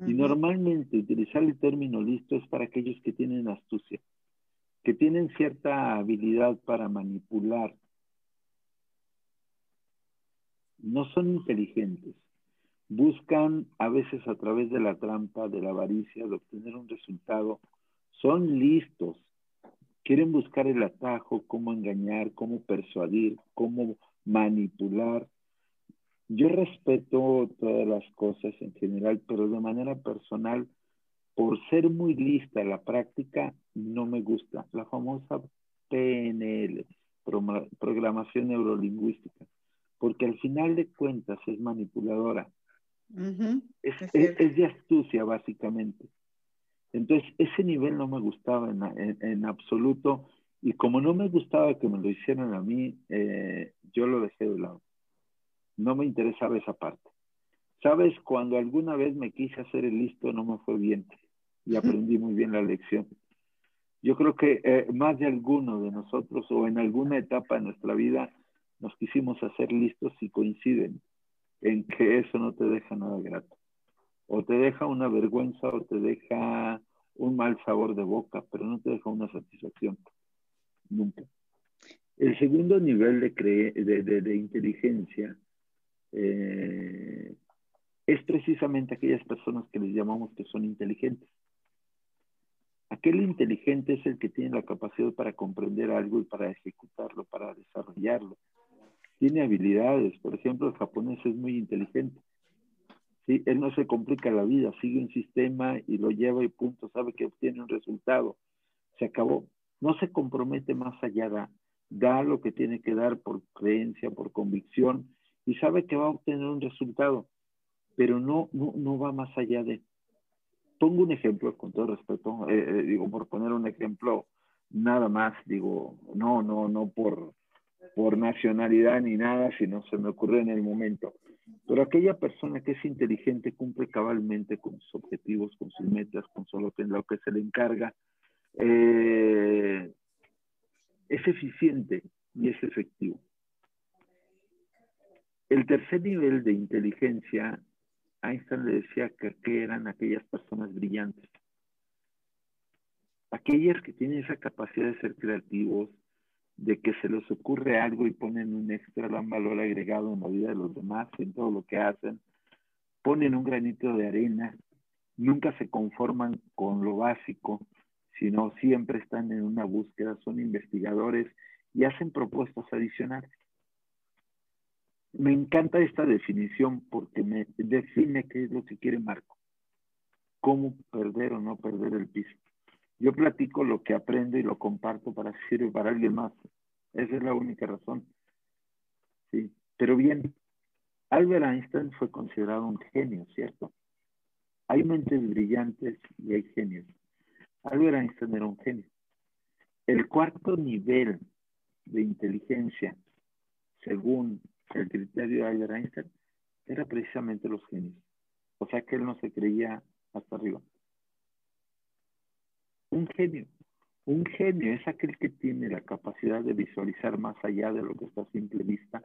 Y normalmente utilizar el término listo es para aquellos que tienen astucia, que tienen cierta habilidad para manipular, no son inteligentes. Buscan a veces a través de la trampa, de la avaricia, de obtener un resultado. Son listos. Quieren buscar el atajo, cómo engañar, cómo persuadir, cómo manipular. Yo respeto todas las cosas en general, pero de manera personal, por ser muy lista la práctica, no me gusta. La famosa PNL, programación neurolingüística porque al final de cuentas es manipuladora. es, de astucia, básicamente. Entonces, ese nivel no me gustaba en, absoluto. Y como no me gustaba que me lo hicieran a mí, eh, yo lo dejé de lado. No me interesaba esa parte. Sabes, cuando alguna vez me quise hacer el listo, no me fue bien. Y aprendí muy bien la lección. Yo creo que eh, más de alguno de nosotros o en alguna etapa de nuestra vida nos quisimos hacer listos y coinciden en que eso no te deja nada grato. O te deja una vergüenza o te deja un mal sabor de boca, pero no te deja una satisfacción. Nunca. El segundo nivel de, de, inteligencia eh, es precisamente aquellas personas que les llamamos que son inteligentes. Aquel inteligente es el que tiene la capacidad para comprender algo y para ejecutarlo, para desarrollarlo. Tiene habilidades, por ejemplo, el japonés es muy inteligente. ¿sí? Él no se complica la vida, sigue un sistema y lo lleva y punto, sabe que obtiene un resultado. Se acabó. No se compromete más allá, da, da lo que tiene que dar por creencia, por convicción y sabe que va a obtener un resultado, pero no, no, no va más allá de pongo un ejemplo con todo respeto, eh, eh, digo, por poner un ejemplo nada más, digo, no, no, no por, por nacionalidad ni nada, sino se me ocurrió en el momento. Pero aquella persona que es inteligente cumple cabalmente con sus objetivos, con sus metas, con solo lo que se le encarga, eh, es eficiente y es efectivo. El tercer nivel de inteligencia Einstein le decía que, eran aquellas personas brillantes. Aquellas que tienen esa capacidad de ser creativos, de que se les ocurre algo y ponen un extra, dan valor agregado en la vida de los demás, en todo lo que hacen, ponen un granito de arena, nunca se conforman con lo básico, sino siempre están en una búsqueda, son investigadores y hacen propuestas adicionales. Me encanta esta definición porque me define qué es lo que quiere Marco. Cómo perder o no perder el piso. Yo platico lo que aprendo y lo comparto para sirve para alguien más. Esa es la única razón. Sí. Pero bien, Albert Einstein fue considerado un genio, ¿cierto? Hay mentes brillantes y hay genios. Albert Einstein era un genio. El cuarto nivel de inteligencia, según el criterio de Albert Einstein era precisamente los genios. O sea que él no se creía hasta arriba. Un genio. Un genio es aquel que tiene la capacidad de visualizar más allá de lo que está a simple vista.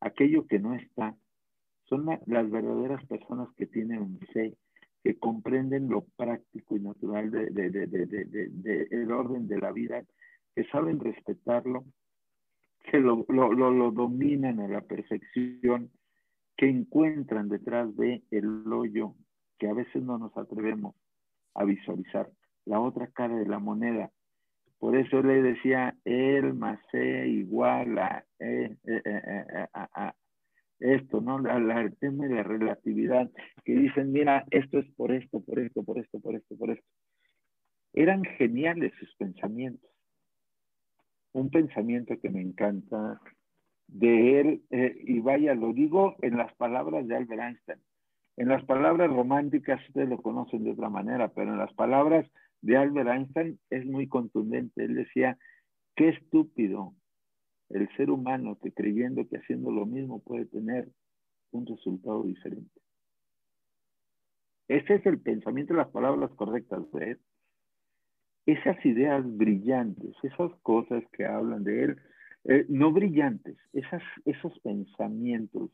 Aquello que no está. Son las verdaderas personas que tienen un fe, que comprenden lo práctico y natural del de, el orden de la vida, que saben respetarlo que lo, lo, dominan a la perfección, que encuentran detrás de el hoyo que a veces no nos atrevemos a visualizar, la otra cara de la moneda. Por eso le decía el más E igual a, e, e, e, esto, ¿no? el tema de la relatividad, que dicen, mira, esto es por esto, por esto, por esto, por esto, por esto. Eran geniales sus pensamientos un pensamiento que me encanta de él, eh, y vaya, lo digo en las palabras de Albert Einstein. En las palabras románticas ustedes lo conocen de otra manera, pero en las palabras de Albert Einstein es muy contundente. Él decía, qué estúpido el ser humano que creyendo que haciendo lo mismo puede tener un resultado diferente. Ese es el pensamiento, las palabras correctas de él esas ideas brillantes, esas cosas que hablan de él, eh, no brillantes, esas, esos pensamientos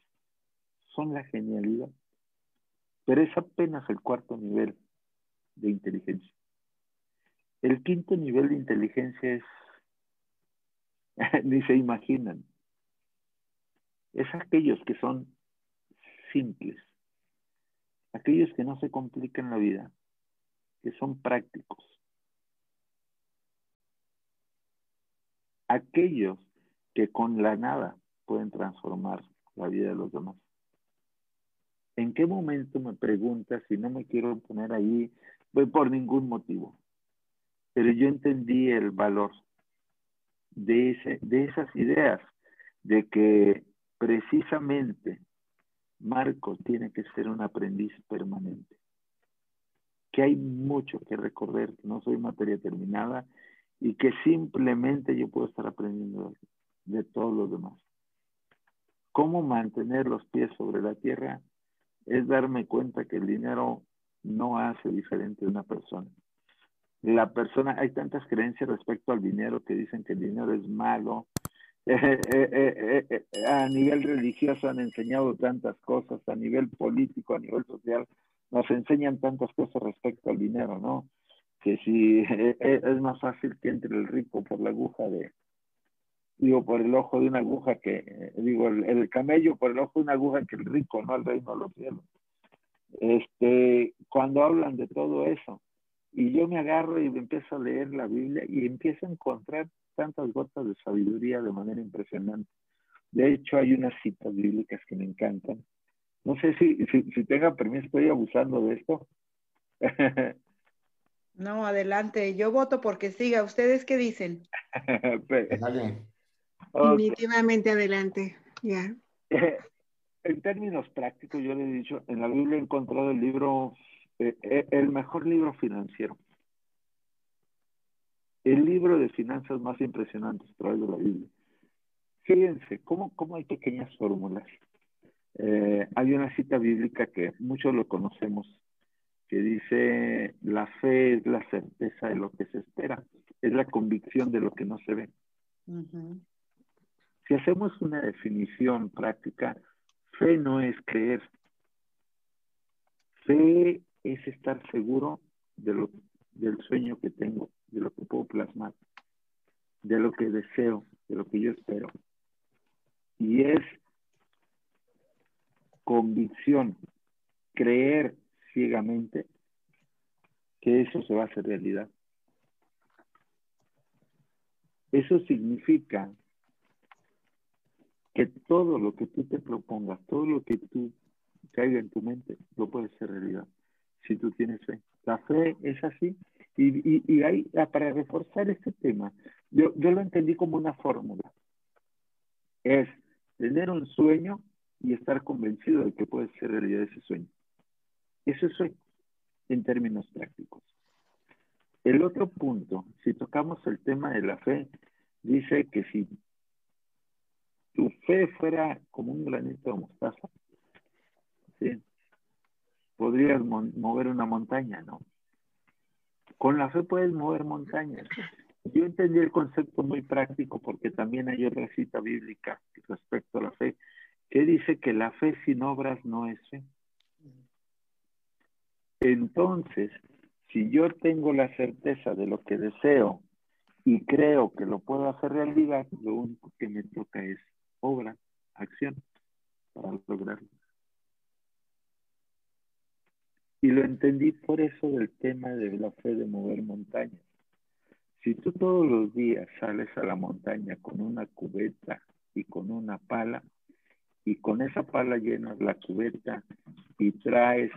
son la genialidad, pero es apenas el cuarto nivel de inteligencia. El quinto nivel de inteligencia es, <laughs> ni se imaginan, es aquellos que son simples, aquellos que no se complican la vida, que son prácticos, aquellos que con la nada pueden transformar la vida de los demás. ¿En qué momento me preguntas si no me quiero poner ahí? Voy por ningún motivo. Pero yo entendí el valor de, ese, de esas ideas, de que precisamente Marco tiene que ser un aprendiz permanente. Que hay mucho que recorrer, no soy materia terminada y que simplemente yo puedo estar aprendiendo de todos los demás. ¿Cómo mantener los pies sobre la tierra? Es darme cuenta que el dinero no hace diferente a una persona. La persona, hay tantas creencias respecto al dinero que dicen que el dinero es malo, <laughs> eh, eh, eh, a nivel religioso han enseñado tantas cosas, a nivel político, a nivel social, nos enseñan tantas cosas respecto al dinero, ¿no? Que si <laughs> es más fácil que entre el rico por la aguja de, digo, por el ojo de una aguja que, digo, el, camello por el ojo de una aguja que el rico, no el reino de los cielos. Este, cuando hablan de todo eso, y yo me agarro y empiezo a leer la Biblia y empiezo a encontrar tantas gotas de sabiduría de manera impresionante. De hecho, hay unas citas bíblicas que me encantan. No sé si, si, tenga permiso, estoy abusando de esto. <laughs> no, adelante. Yo voto porque siga. ¿Ustedes qué dicen? <laughs> Definitivamente adelante. Ya. <laughs> en términos prácticos, yo le he dicho, en la Biblia he encontrado el libro, eh, eh, el mejor libro financiero el libro de finanzas más impresionante a través de la Biblia. Fíjense, ¿cómo, cómo hay pequeñas fórmulas? Eh, hay una cita bíblica que muchos lo conocemos, que dice, la fe es la certeza de lo que se espera, es la convicción de lo que no se ve. Si hacemos una definición práctica, fe no es creer. Fe es estar seguro de lo, del sueño que tengo, de lo que puedo plasmar, de lo que deseo, de lo que yo espero. Y es convicción, creer ciegamente que eso se va a hacer realidad. Eso significa que todo lo que tú te propongas, todo lo que tú caiga en tu mente, lo puedes hacer realidad, si tú tienes fe. La fe es así y, ahí, ah, para reforzar este tema, yo lo entendí como una fórmula. Es tener un sueño y estar convencido de que puede ser realidad ese sueño. Eso es en términos prácticos. El otro punto, si tocamos el tema de la fe, dice que si tu fe fuera como un granito de mostaza, podrías mover una montaña, ¿no? Con la fe puedes mover montañas. Yo entendí el concepto muy práctico porque también hay otra cita bíblica respecto a la fe que dice que la fe sin obras no es fe. Entonces, si yo tengo la certeza de lo que deseo y creo que lo puedo hacer realidad, lo único que me toca es obra, acción para lograrlo. Y lo entendí por eso del tema de la fe de mover montañas. Si tú todos los días sales a la montaña con una cubeta y con una pala, y con esa pala llenas la cubeta y traes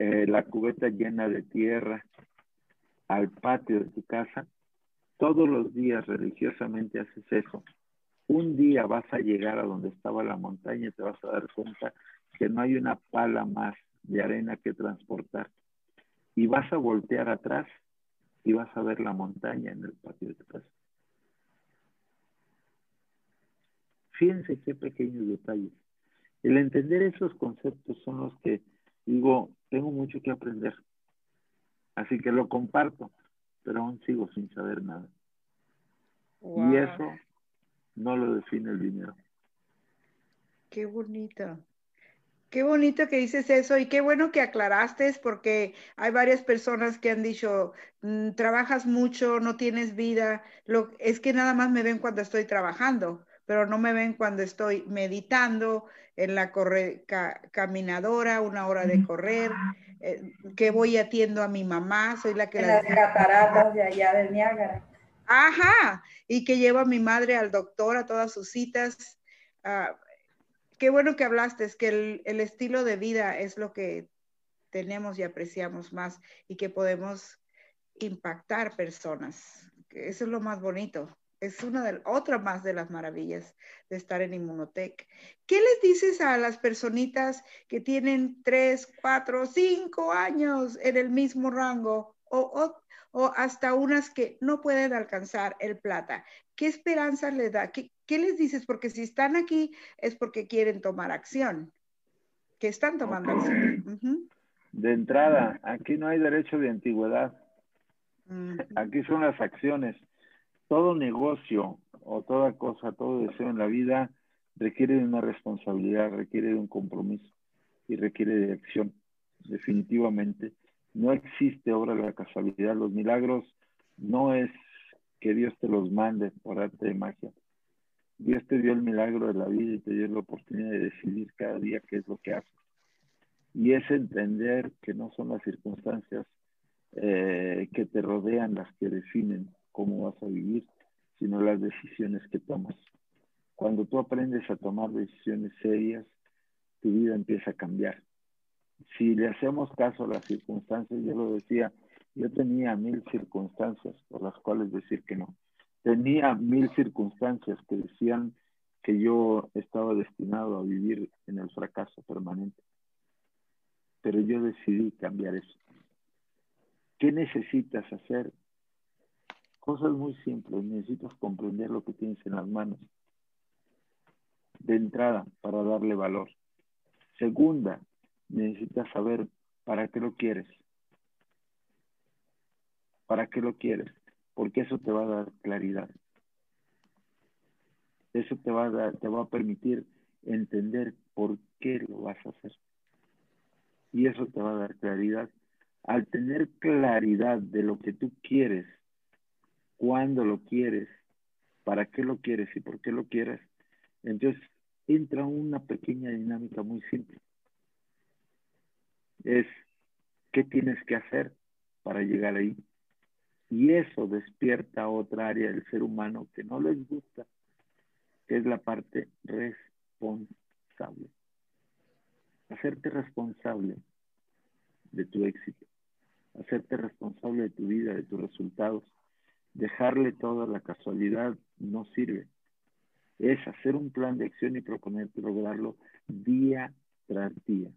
eh, la cubeta llena de tierra al patio de tu casa, todos los días religiosamente haces eso. Un día vas a llegar a donde estaba la montaña y te vas a dar cuenta que no hay una pala más de arena que transportar. Y vas a voltear atrás y vas a ver la montaña en el patio de tu casa. Fíjense qué pequeños detalles. El entender esos conceptos son los que digo, tengo mucho que aprender. Así que lo comparto, pero aún sigo sin saber nada. Y eso no lo define el dinero. Qué bonito. Qué bonito que dices eso y qué bueno que aclaraste porque hay varias personas que han dicho, mm, trabajas mucho, no tienes vida, lo, es que nada más me ven cuando estoy trabajando, pero no me ven cuando estoy meditando en la caminadora, una hora de correr, eh, que voy atiendo a mi mamá, soy la que... En las cataratas de allá del Niágara. Ajá, y que llevo a mi madre al doctor a todas sus citas. Uh, qué bueno que hablaste, es que el, estilo de vida es lo que tenemos y apreciamos más y que podemos impactar personas. Eso es lo más bonito. Es una de otra más de las maravillas de estar en Inmunotech. ¿Qué les dices a las personitas que tienen tres, cuatro, cinco años en el mismo rango o, o, hasta unas que no pueden alcanzar el plata? ¿Qué esperanza les da? ¿Qué, ¿Qué, les dices? Porque si están aquí es porque quieren tomar acción, que están tomando acción. De entrada, aquí no hay derecho de antigüedad. Aquí son las acciones todo negocio o toda cosa, todo deseo en la vida requiere de una responsabilidad, requiere de un compromiso y requiere de acción, definitivamente. No existe obra de la casualidad. Los milagros no es que Dios te los mande por arte de magia. Dios te dio el milagro de la vida y te dio la oportunidad de decidir cada día qué es lo que haces. Y es entender que no son las circunstancias eh, que te rodean las que definen cómo vas a vivir, sino las decisiones que tomas. Cuando tú aprendes a tomar decisiones serias, tu vida empieza a cambiar. Si le hacemos caso a las circunstancias, yo lo decía, yo tenía mil circunstancias por las cuales decir que no. Tenía mil circunstancias que decían que yo estaba destinado a vivir en el fracaso permanente. Pero yo decidí cambiar eso. ¿Qué necesitas hacer Cosas muy simples, necesitas comprender lo que tienes en las manos. De entrada, para darle valor. Segunda, necesitas saber para qué lo quieres. ¿Para qué lo quieres? Porque eso te va a dar claridad. Eso te va a, te va a permitir entender por qué lo vas a hacer. Y eso te va a dar claridad. Al tener claridad de lo que tú quieres cuándo lo quieres, para qué lo quieres y por qué lo quieres, entonces entra una pequeña dinámica muy simple. Es qué tienes que hacer para llegar ahí. Y eso despierta otra área del ser humano que no les gusta, que es la parte responsable. Hacerte responsable de tu éxito, hacerte responsable de tu vida, de tus resultados, Dejarle toda la casualidad no sirve. Es hacer un plan de acción y proponerte lograrlo día tras día.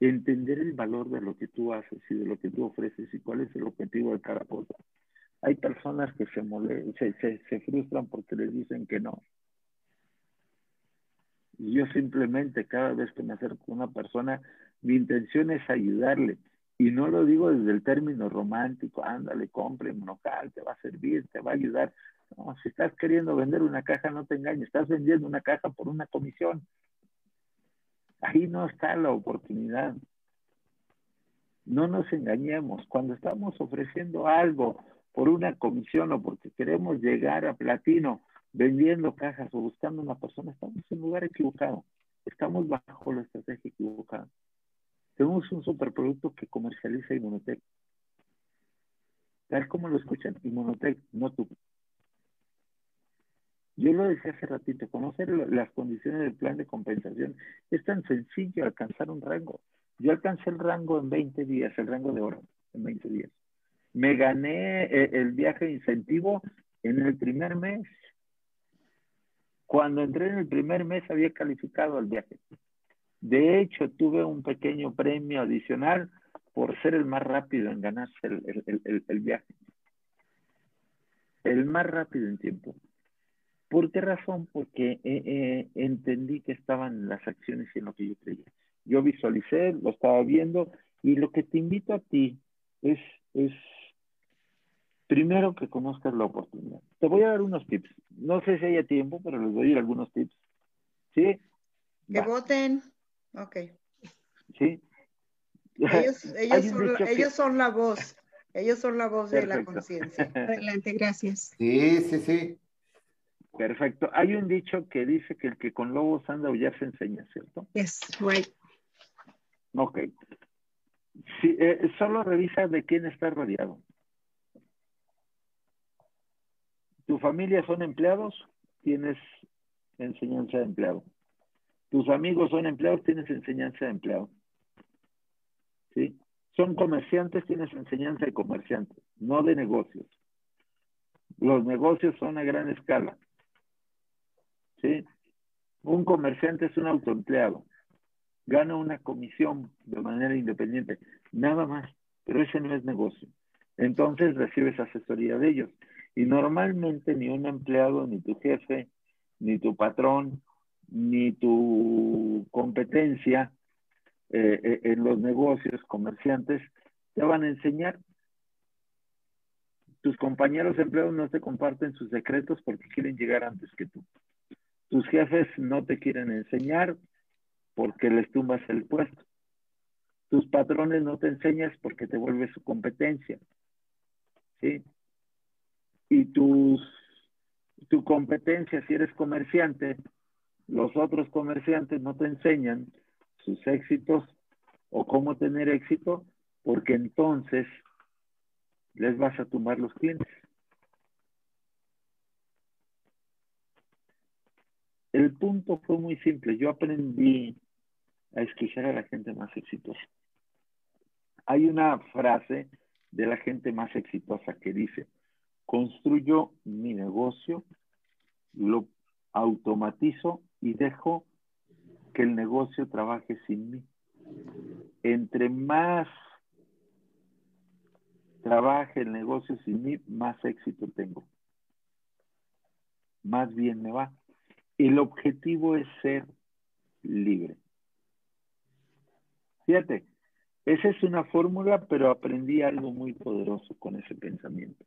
Entender el valor de lo que tú haces y de lo que tú ofreces y cuál es el objetivo de cada cosa. Hay personas que se, se, se frustran porque les dicen que no. Yo simplemente cada vez que me acerco a una persona, mi intención es ayudarle, y no lo digo desde el término romántico, ándale, compre monocal, te va a servir, te va a ayudar. No, si estás queriendo vender una caja, no te engañes, estás vendiendo una caja por una comisión. Ahí no está la oportunidad. No nos engañemos. Cuando estamos ofreciendo algo por una comisión o porque queremos llegar a platino vendiendo cajas o buscando una persona, estamos en lugar equivocado. Estamos bajo la estrategia equivocada. Tenemos un superproducto que comercializa Inmunotech. Tal como lo escuchan, Inmunotech, no tú. Yo lo decía hace ratito, conocer las condiciones del plan de compensación es tan sencillo alcanzar un rango. Yo alcancé el rango en 20 días, el rango de oro, en 20 días. Me gané eh, el viaje de incentivo en el primer mes. Cuando entré en el primer mes había calificado al viaje. De hecho, tuve un pequeño premio adicional por ser el más rápido en ganarse el, viaje. El más rápido en tiempo. ¿Por qué razón? Porque eh, eh, entendí que estaban las acciones y en lo que yo creía. Yo visualicé, lo estaba viendo y lo que te invito a ti es, es primero que conozcas la oportunidad. Te voy a dar unos tips. No sé si haya tiempo, pero les voy a dar algunos tips. ¿Sí? Que voten. Ok. Sí. Ellos, <laughs> ellos, son, la voz. Ellos son la voz de la conciencia. <laughs> Adelante, gracias. Sí, sí, sí. Perfecto. Hay un dicho que dice que el que con lobos anda ya se enseña, ¿cierto? Yes, right. Ok. Sí, eh, solo revisa de quién está rodeado. ¿Tu familia son empleados? Tienes enseñanza de empleado tus amigos son empleados, tienes enseñanza de empleado. ¿Sí? Son comerciantes, tienes enseñanza de comerciantes, no de negocios. Los negocios son a gran escala. ¿Sí? Un comerciante es un autoempleado. Gana una comisión de manera independiente. Nada más. Pero ese no es negocio. Entonces recibes asesoría de ellos. Y normalmente ni un empleado, ni tu jefe, ni tu patrón, ni tu competencia eh, eh, en los negocios, comerciantes, te van a enseñar. Tus compañeros empleados no te comparten sus secretos porque quieren llegar antes que tú. Tus jefes no te quieren enseñar porque les tumbas el puesto. Tus patrones no te enseñas porque te vuelves su competencia. ¿Sí? Y tus, tu competencia, si eres comerciante, los otros comerciantes no te enseñan sus éxitos o cómo tener éxito, porque entonces les vas a tumbar los clientes. El punto fue muy simple. Yo aprendí a escuchar a la gente más exitosa. Hay una frase de la gente más exitosa que dice, construyo mi negocio, lo automatizo y dejo que el negocio trabaje sin mí. Entre más trabaje el negocio sin mí, más éxito tengo. Más bien me va. El objetivo es ser libre. Fíjate, esa es una fórmula, pero aprendí algo muy poderoso con ese pensamiento.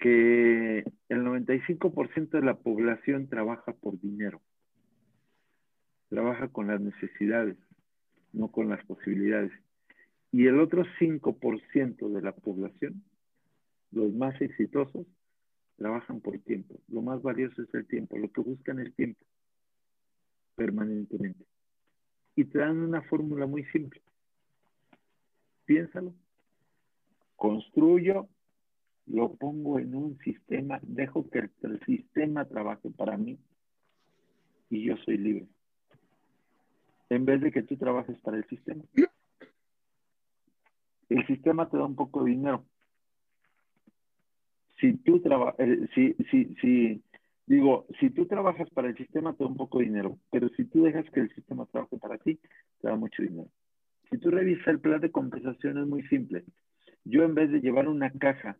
Que el 95% de la población trabaja por dinero trabaja con las necesidades, no con las posibilidades. Y el otro 5% de la población, los más exitosos, trabajan por tiempo. Lo más valioso es el tiempo, lo que buscan es tiempo, permanentemente. Y traen una fórmula muy simple. Piénsalo. Construyo, lo pongo en un sistema, dejo que el sistema trabaje para mí y yo soy libre en vez de que tú trabajes para el sistema. El sistema te da un poco de dinero. Si tú trabajas, eh, si, si, si, digo, si tú trabajas para el sistema te da un poco de dinero, pero si tú dejas que el sistema trabaje para ti, te da mucho dinero. Si tú revisas el plan de compensación es muy simple. Yo en vez de llevar una caja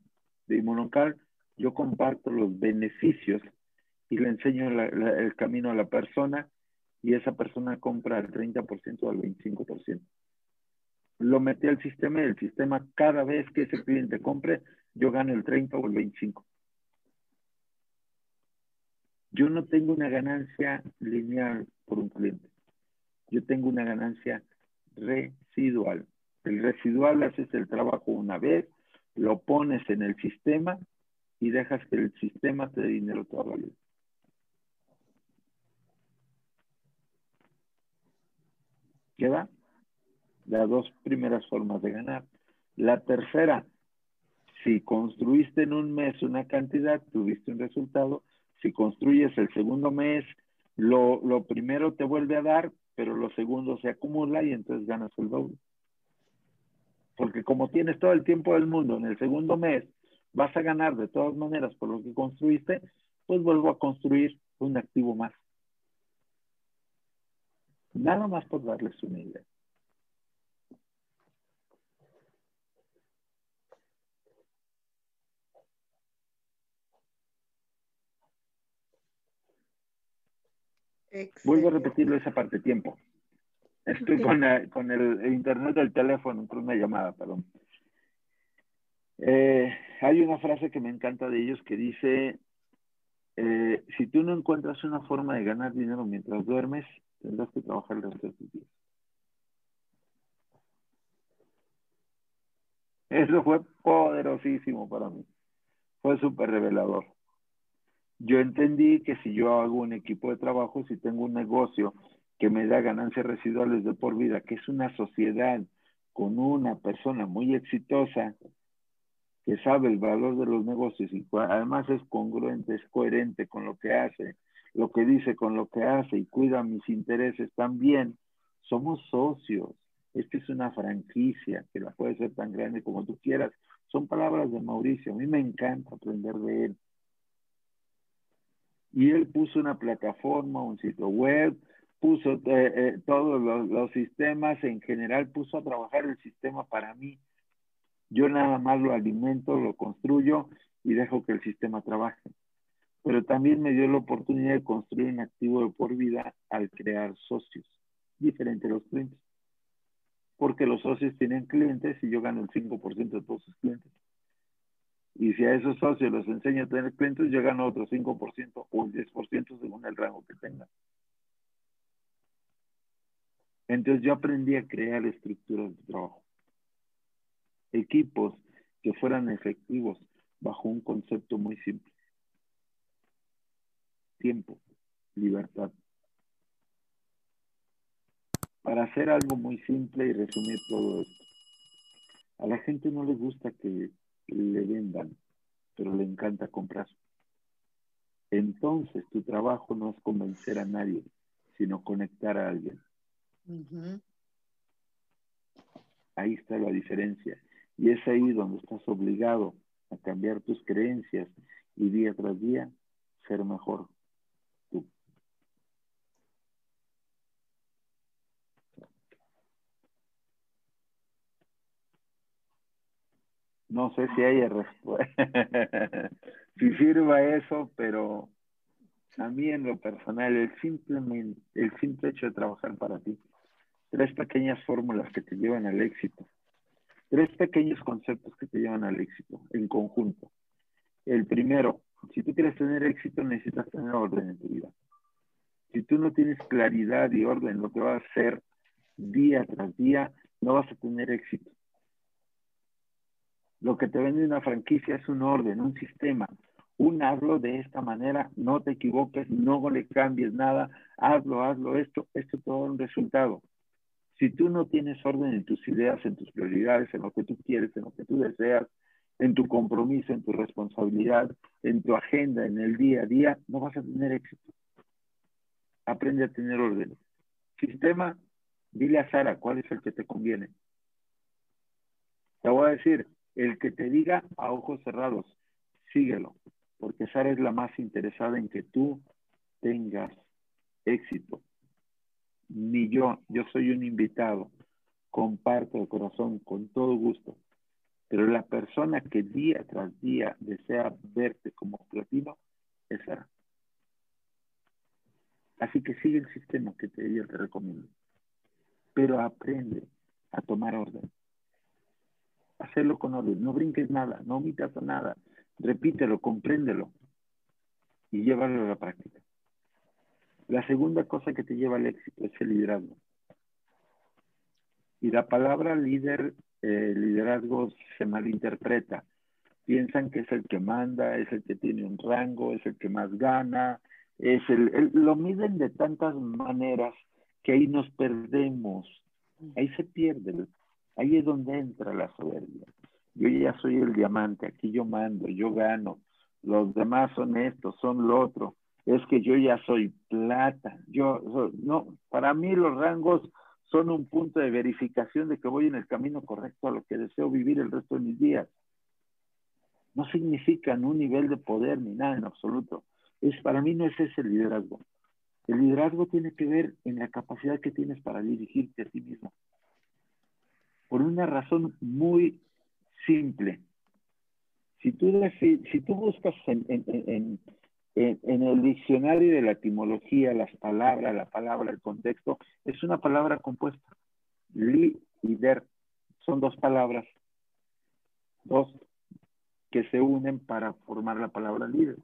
de inmunocal, yo comparto los beneficios y le enseño el camino a la persona y esa persona compra el 30% o el 25%. Lo metí al sistema y el sistema cada vez que ese cliente compre, yo gano el 30 o el 25. Yo no tengo una ganancia lineal por un cliente. Yo tengo una ganancia residual. El residual haces el trabajo una vez, lo pones en el sistema y dejas que el sistema te dé dinero toda la vida. queda las dos primeras formas de ganar. La tercera, si construiste en un mes una cantidad, tuviste un resultado. Si construyes el segundo mes, lo, lo primero te vuelve a dar, pero lo segundo se acumula y entonces ganas el doble. Porque como tienes todo el tiempo del mundo, en el segundo mes vas a ganar de todas maneras por lo que construiste, pues vuelvo a construir un activo más. Nada más por darles una idea. Vuelvo a repetirlo esa parte, tiempo. Estoy con, con, el internet del teléfono, entre una llamada, perdón. Eh, hay una frase que me encanta de ellos que dice, eh, si tú no encuentras una forma de ganar dinero mientras duermes, tendrás que trabajar el resto de tus días. Eso fue poderosísimo para mí. Fue súper revelador. Yo entendí que si yo hago un equipo de trabajo, si tengo un negocio que me da ganancias residuales de por vida, que es una sociedad con una persona muy exitosa, que sabe el valor de los negocios y además es congruente, es coherente con lo que hace, lo que dice con lo que hace y cuida mis intereses también, somos socios. Esta es una franquicia que la puede ser tan grande como tú quieras. Son palabras de Mauricio. A mí me encanta aprender de él. Y él puso una plataforma, un sitio web, puso eh, eh, todos los, sistemas, en general puso a trabajar el sistema para mí. Yo nada más lo alimento, lo construyo y dejo que el sistema trabaje. Pero también me dio la oportunidad de construir un activo de por vida al crear socios, diferente a los clientes. Porque los socios tienen clientes y yo gano el 5% de todos sus clientes. Y si a esos socios los enseño a tener clientes, yo gano otro 5% o el 10% según el rango que tengan. Entonces yo aprendí a crear estructuras de trabajo. Equipos que fueran efectivos bajo un concepto muy simple. Tiempo, libertad. Para hacer algo muy simple y resumir todo esto. A la gente no le gusta que le vendan, pero le encanta comprar. Entonces tu trabajo no es convencer a nadie, sino conectar a alguien. Ahí está la diferencia. Y es ahí donde estás obligado a cambiar tus creencias y día tras día ser mejor tú. No sé si hay respuesta, <laughs> si sirva eso, pero a mí en lo personal, el, simplemente, el simple hecho de trabajar para ti tres pequeñas fórmulas que te llevan al éxito, tres pequeños conceptos que te llevan al éxito en conjunto. El primero, si tú quieres tener éxito, necesitas tener orden en tu vida. Si tú no tienes claridad y orden en lo que vas a hacer día tras día, no vas a tener éxito. Lo que te vende una franquicia es un orden, un sistema. Un hazlo de esta manera, no te equivoques, no le cambies nada, hazlo, hazlo esto, esto todo un resultado. Si tú no tienes orden en tus ideas, en tus prioridades, en lo que tú quieres, en lo que tú deseas, en tu compromiso, en tu responsabilidad, en tu agenda, en el día a día, no vas a tener éxito. Aprende a tener orden. Sistema, dile a Sara cuál es el que te conviene. Te voy a decir, el que te diga a ojos cerrados, síguelo, porque Sara es la más interesada en que tú tengas éxito ni yo, yo soy un invitado, comparto el corazón con todo gusto, pero la persona que día tras día desea verte como platino es Sara. Así que sigue el sistema que te, yo te recomiendo, pero aprende a tomar orden. Hacerlo con orden, no brinques nada, no omitas nada, repítelo, compréndelo y llévalo a la práctica. La segunda cosa que te lleva al éxito es el liderazgo. Y la palabra líder, eh, liderazgo se malinterpreta. Piensan que es el que manda, es el que tiene un rango, es el que más gana, es el, lo miden de tantas maneras que ahí nos perdemos. Ahí se pierde. Ahí es donde entra la soberbia. Yo ya soy el diamante, aquí yo mando, yo gano. Los demás son estos, son lo otro es que yo ya soy plata. Yo, no, para mí los rangos son un punto de verificación de que voy en el camino correcto a lo que deseo vivir el resto de mis días. No significan un nivel de poder ni nada en absoluto. Es, para mí no es ese el liderazgo. El liderazgo tiene que ver en la capacidad que tienes para dirigirte a ti mismo. Por una razón muy simple. Si tú, si tú buscas en, el diccionario de la etimología, las palabras, la palabra, el contexto, es una palabra compuesta. Li son dos palabras, dos que se unen para formar la palabra líder.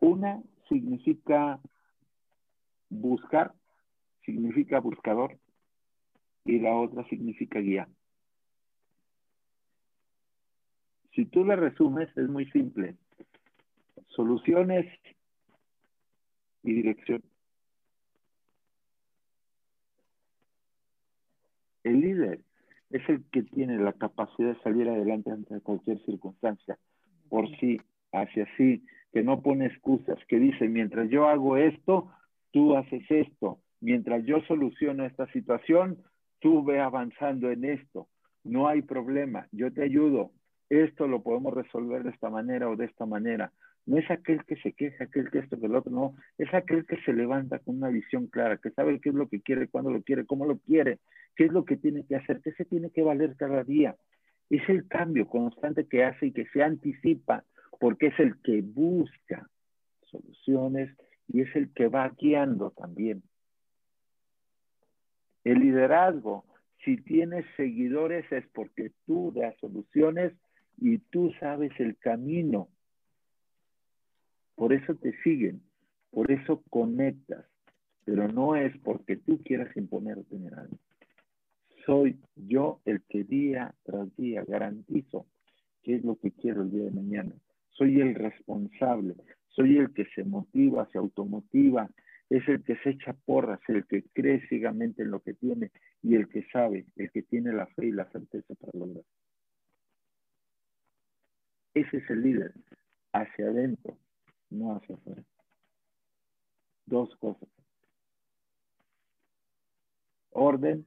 Una significa buscar, significa buscador, y la otra significa guía. Si tú le resumes, es muy simple. Soluciones y dirección. El líder es el que tiene la capacidad de salir adelante ante cualquier circunstancia, por sí, hacia sí, que no pone excusas, que dice, mientras yo hago esto, tú haces esto, mientras yo soluciono esta situación, tú ve avanzando en esto, no hay problema, yo te ayudo, esto lo podemos resolver de esta manera o de esta manera. No es aquel que se queja, aquel que esto, que el otro, no, es aquel que se levanta con una visión clara, que sabe qué es lo que quiere, cuándo lo quiere, cómo lo quiere, qué es lo que tiene que hacer, qué se tiene que valer cada día. Es el cambio constante que hace y que se anticipa, porque es el que busca soluciones y es el que va guiando también. El liderazgo, si tienes seguidores es porque tú das soluciones y tú sabes el camino. Por eso te siguen, por eso conectas, pero no es porque tú quieras imponer o tener algo. Soy yo el que día tras día garantizo qué es lo que quiero el día de mañana. Soy el responsable, soy el que se motiva, se automotiva, es el que se echa porras, el que cree ciegamente en lo que tiene y el que sabe, el que tiene la fe y la certeza para lograr. Ese es el líder, hacia adentro, no hacia afuera. Dos cosas. Orden,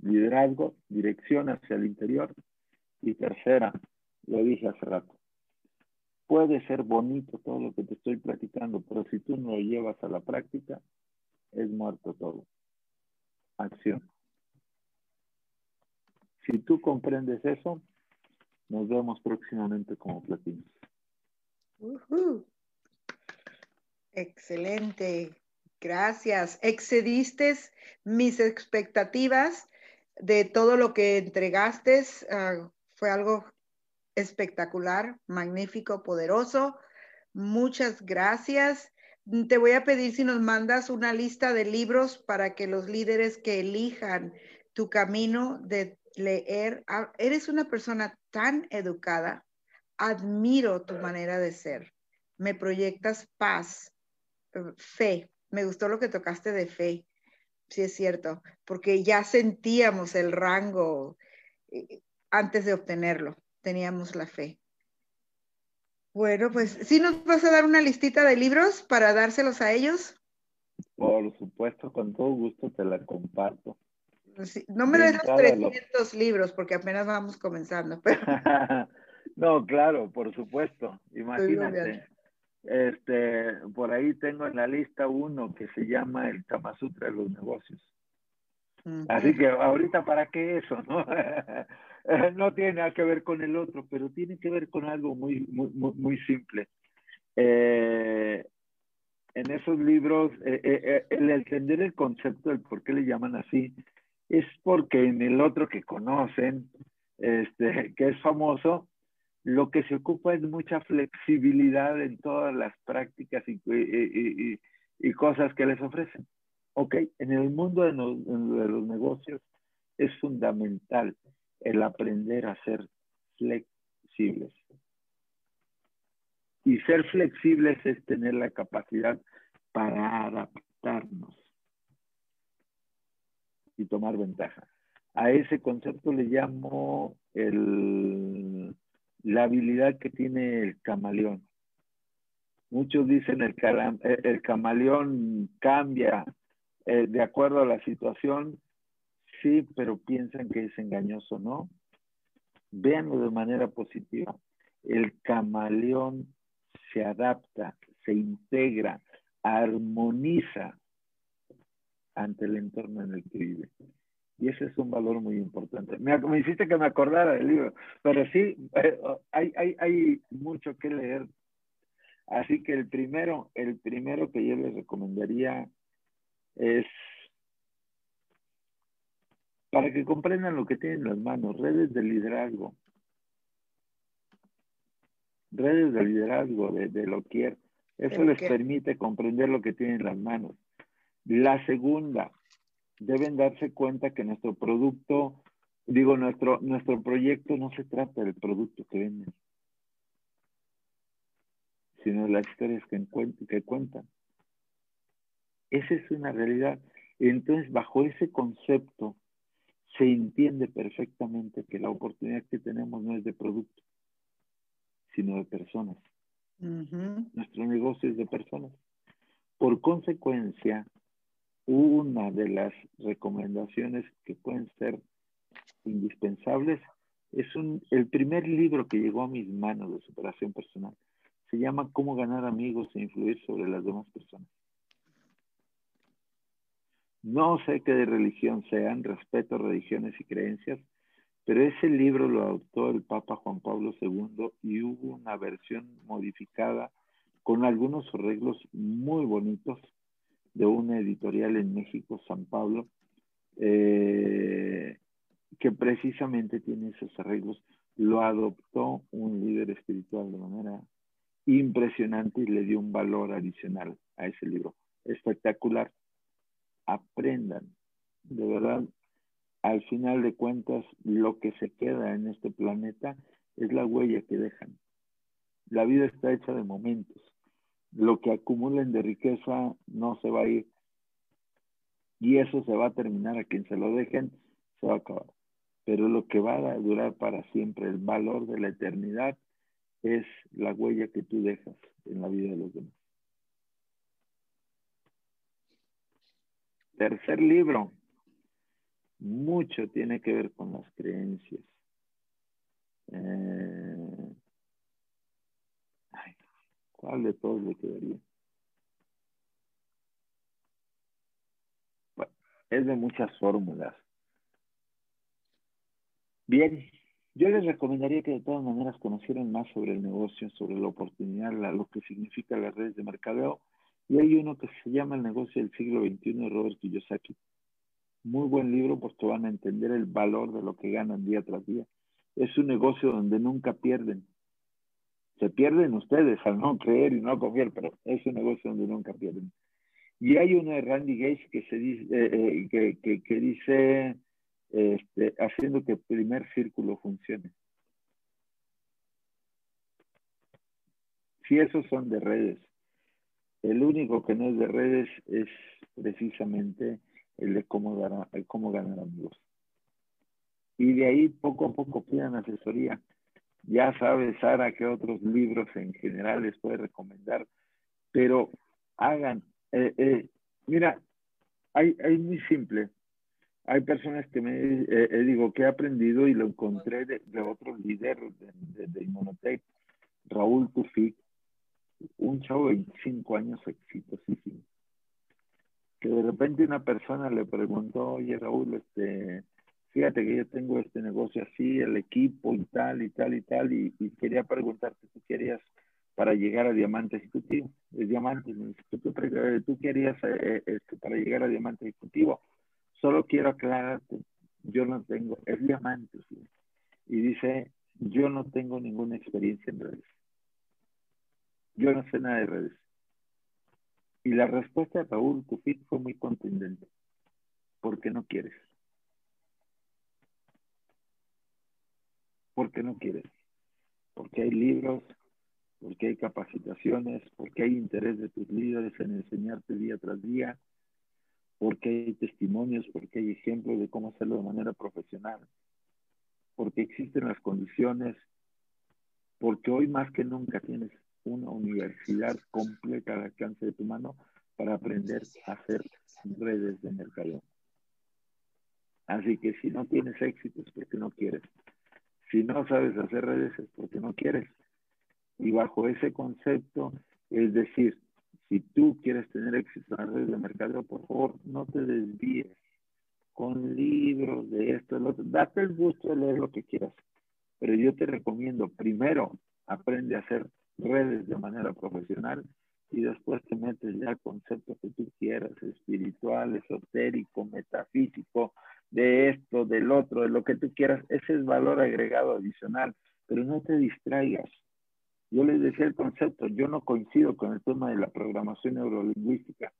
liderazgo, dirección hacia el interior. Y tercera, lo dije hace rato, puede ser bonito todo lo que te estoy platicando, pero si tú no lo llevas a la práctica, es muerto todo. Acción. Si tú comprendes eso, nos vemos próximamente como platinos. Excelente. Gracias. Excediste mis expectativas de todo lo que entregaste. Ah, fue algo espectacular, magnífico, poderoso. Muchas gracias. Te voy a pedir si nos mandas una lista de libros para que los líderes que elijan tu camino de leer. Eres una persona tan educada. Admiro tu manera de ser. Me proyectas paz, eh, fe. Me gustó lo que tocaste de fe. Sí es cierto, porque ya sentíamos el rango eh, antes de obtenerlo. Teníamos la fe. Bueno, pues, ¿sí nos vas a dar una listita de libros para dárselos a ellos? Por supuesto, con todo gusto te la comparto no me des los 300 libros porque apenas vamos comenzando. <laughs> <laughs> no, claro, por supuesto. Imagínate. Este, por ahí tengo en la lista uno que se llama el Kama Sutra de los negocios. Así que ahorita para qué eso, ¿no? <laughs> no tiene nada que ver con el otro, pero tiene que ver con algo muy, muy, muy, simple. Eh, en esos libros, eh, eh, el entender el concepto del por qué le llaman así, es porque en el otro que conocen, este, que es famoso, lo que se ocupa es mucha flexibilidad en todas las prácticas y, cosas que les ofrecen. Ok, en el mundo de los negocios es fundamental el aprender a ser flexibles. Y ser flexibles es tener la capacidad para adaptarnos y tomar ventaja. A ese concepto le llamo el, la habilidad que tiene el camaleón. Muchos dicen el, el camaleón cambia eh, de acuerdo a la situación, sí, pero piensan que es engañoso, ¿no? Véanlo de manera positiva. El camaleón se adapta, se integra, armoniza ante el entorno en el que vive. Y ese es un valor muy importante. Me, hiciste que me acordara del libro, pero sí, eh, hay, hay, hay mucho que leer. Así que el primero, el primero que yo les recomendaría es para que comprendan lo que tienen en las manos, redes de liderazgo. Redes de liderazgo de, de lo que eso les permite comprender lo que tienen en las manos. La segunda, deben darse cuenta que nuestro producto, digo, nuestro, nuestro proyecto no se trata del producto que venden, sino de las historias que, que cuentan. Esa es una realidad. Entonces, bajo ese concepto, se entiende perfectamente que la oportunidad que tenemos no es de producto, sino de personas. Nuestro negocio es de personas. Por consecuencia, una de las recomendaciones que pueden ser indispensables. Es el primer libro que llegó a mis manos de superación personal. Se llama Cómo ganar amigos e influir sobre las demás personas. No sé qué de religión sean, respeto religiones y creencias, pero ese libro lo adoptó el Papa Juan Pablo II y hubo una versión modificada con algunos arreglos muy bonitos de una editorial en México, San Pablo, eh, que precisamente tiene esos arreglos. Lo adoptó un líder espiritual de manera impresionante y le dio un valor adicional a ese libro. Espectacular. Aprendan. De verdad, al final de cuentas, lo que se queda en este planeta es la huella que dejan. La vida está hecha de momentos. Lo que acumulen de riqueza no se va a ir. Y eso se va a terminar. A quien se lo dejen, se va a acabar. Pero lo que va a durar para siempre, el valor de la eternidad, es la huella que tú dejas en la vida de los demás. Tercer libro, mucho tiene que ver con las creencias. Eh, ¿Cuál de todos le quedaría? Bueno, es de muchas fórmulas. Bien, yo les recomendaría que de todas maneras conocieran más sobre el negocio, sobre la oportunidad, lo que significa las redes de mercadeo. Y hay uno que se llama El negocio del siglo XXI de Robert Kiyosaki. Muy buen libro porque van a entender el valor de lo que ganan día tras día. Es un negocio donde nunca pierden. Se pierden ustedes al no creer y no confiar, pero es un negocio donde nunca pierden. Y hay uno de Randy Gates que, se dice, eh, eh, que, que, dice, este, haciendo que el primer círculo funcione. Si esos son de redes, el único que no es de redes es precisamente el de cómo, dar, el cómo ganar amigos. Y de ahí poco a poco pidan asesoría. Ya sabes, Sara, que otros libros en general les puede recomendar, pero hagan, eh, eh, mira, hay, hay muy simple. Hay personas que me eh, digo que he aprendido y lo encontré de, otro líder de, de, Raúl Tufik, un chavo de 25 años exitosísimo que de repente una persona le preguntó, oye Raúl, este, fíjate que yo tengo este negocio así, el equipo y tal y tal y tal, y, quería preguntarte, ¿tú querías para llegar a diamante ejecutivo? Es diamante, ¿tú, tú querías eh, este, para llegar a diamante ejecutivo? Solo quiero aclararte, yo no tengo, es diamante, y dice, yo no tengo ninguna experiencia en redes. Yo no sé nada de redes. Y la respuesta de Raúl Cupit fue muy contundente. ¿Por qué no quieres? ¿Por qué no quieres? Porque hay libros, porque hay capacitaciones, porque hay interés de tus líderes en enseñarte día tras día, porque hay testimonios, porque hay ejemplos de cómo hacerlo de manera profesional, porque existen las condiciones, porque hoy más que nunca tienes una universidad completa al alcance de tu mano para aprender a hacer redes de mercado. Así que si no tienes éxito es porque no quieres. Si no sabes hacer redes es porque no quieres. Y bajo ese concepto, es decir, si tú quieres tener éxito en las redes de mercado, por favor, no te desvíes con libros de esto, de lo otro. Date el gusto de leer lo que quieras. Pero yo te recomiendo, primero, aprende a hacer redes de manera profesional y después te metes ya conceptos que tú quieras, espiritual, esotérico, metafísico, de esto, del otro, de lo que tú quieras. Ese es valor agregado adicional, pero no te distraigas. Yo les decía el concepto, yo no coincido con el tema de la programación neurolingüística,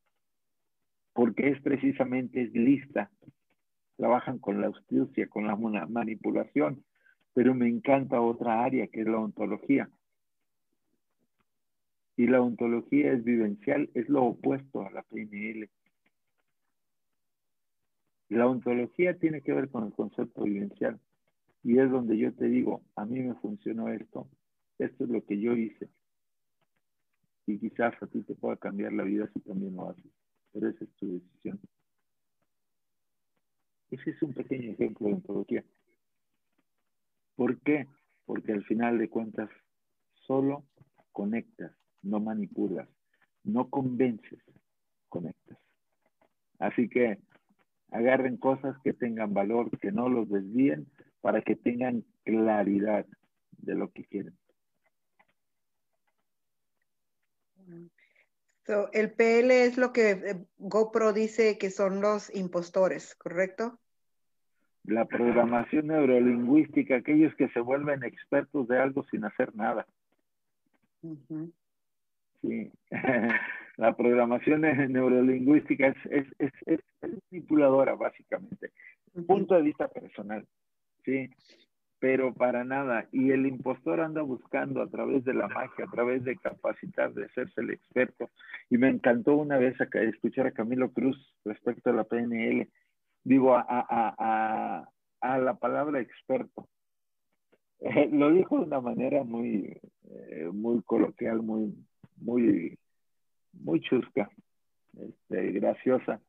porque es precisamente es lista. Trabajan con la astucia, con la manipulación, pero me encanta otra área que es la ontología y la ontología es vivencial, es lo opuesto a la PNL. La ontología tiene que ver con el concepto vivencial y es donde yo te digo, a mí me funcionó esto, esto es lo que yo hice. Y quizás a ti te pueda cambiar la vida si también lo haces, pero esa es tu decisión. Ese es un pequeño ejemplo de ontología. ¿Por qué? Porque al final de cuentas solo conectas, no manipulas, no convences, conectas. Así que agarren cosas que tengan valor, que no los desvíen, para que tengan claridad de lo que quieren. el PL es lo que eh, GoPro dice que son los impostores, ¿correcto? La programación neurolingüística, aquellos que se vuelven expertos de algo sin hacer nada. Sí, <laughs> la programación neurolingüística es, es, es, manipuladora, básicamente. Punto de vista personal, sí pero para nada. Y el impostor anda buscando a través de la magia, a través de capacitar, de hacerse el experto. Y me encantó una vez escuchar a Camilo Cruz respecto a la PNL, digo, a, a, a, la palabra experto. Eh, lo dijo de una manera muy, eh, muy coloquial, muy, muy, muy chusca, este, graciosa.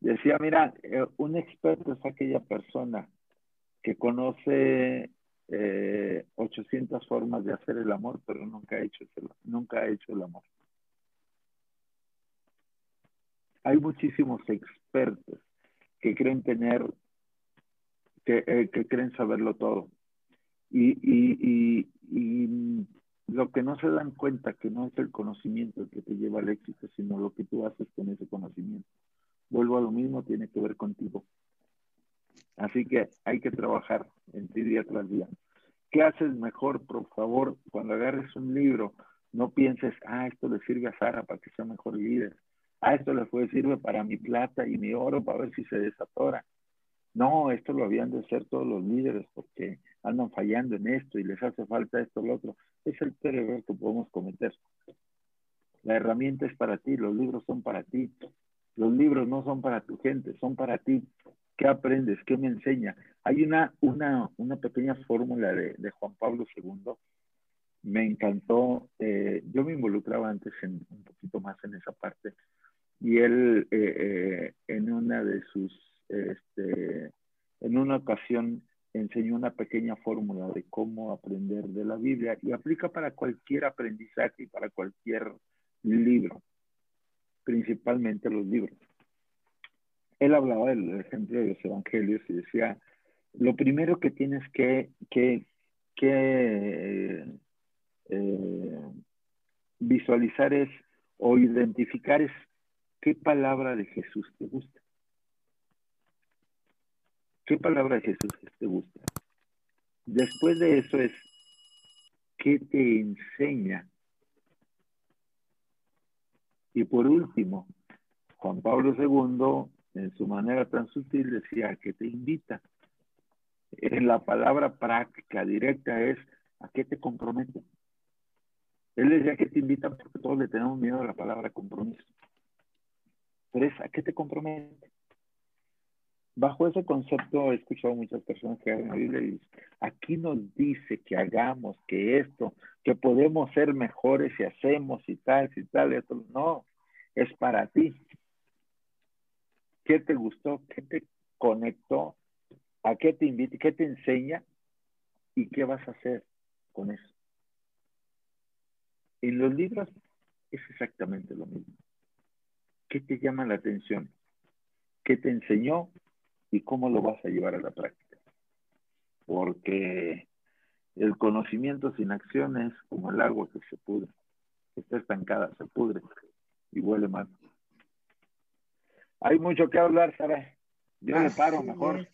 Decía, mira, eh, un experto es aquella persona que conoce 800 eh, formas de hacer el amor, pero nunca ha hecho, nunca ha hecho el amor. Hay muchísimos expertos que creen tener, que, eh, que creen saberlo todo. Y, y, y, lo que no se dan cuenta que no es el conocimiento el que te lleva al éxito, sino lo que tú haces con ese conocimiento. Vuelvo a lo mismo, tiene que ver contigo. Así que hay que trabajar en ti día tras día. ¿Qué haces mejor, por favor, cuando agarres un libro? No pienses, ah, esto le sirve a Sara para que sea mejor líder. Ah, esto le puede sirve para mi plata y mi oro para ver si se desatora. No, esto lo habían de hacer todos los líderes porque andan fallando en esto y les hace falta esto lo otro. Es el peor error que podemos cometer. La herramienta es para ti, los libros son para ti. Los libros no son para tu gente, son para ti. ¿Qué aprendes? ¿Qué me enseña? Hay una, una, una pequeña fórmula de, Juan Pablo II. Me encantó. Eh, yo me involucraba antes en, un poquito más en esa parte. Y él, eh, eh, en una de sus, este, en una ocasión, enseñó una pequeña fórmula de cómo aprender de la Biblia y aplica para cualquier aprendizaje y para cualquier libro, principalmente los libros él hablaba del ejemplo de los evangelios y decía, lo primero que tienes que, que, eh, visualizar es o identificar es qué palabra de Jesús te gusta. ¿Qué palabra de Jesús te gusta? Después de eso es, ¿qué te enseña? Y por último, Juan Pablo II en su manera tan sutil decía que te invita. En la palabra práctica, directa, es a qué te compromete. Él decía que te invita porque todos le tenemos miedo a la palabra compromiso. Pero es a qué te compromete. Bajo ese concepto he escuchado muchas personas que hablan la Biblia aquí nos dice que hagamos, que esto, que podemos ser mejores si hacemos y tal, y tal, y esto. No, es para ti. ¿Qué te gustó? ¿Qué te conectó? ¿A qué te invita? ¿Qué te enseña? ¿Y qué vas a hacer con eso? En los libros es exactamente lo mismo. ¿Qué te llama la atención? ¿Qué te enseñó? ¿Y cómo lo vas a llevar a la práctica? Porque el conocimiento sin acción es como el agua que se pudre. Está estancada, se pudre y huele mal. Hay mucho que hablar, Sara. Yo le paro mejor.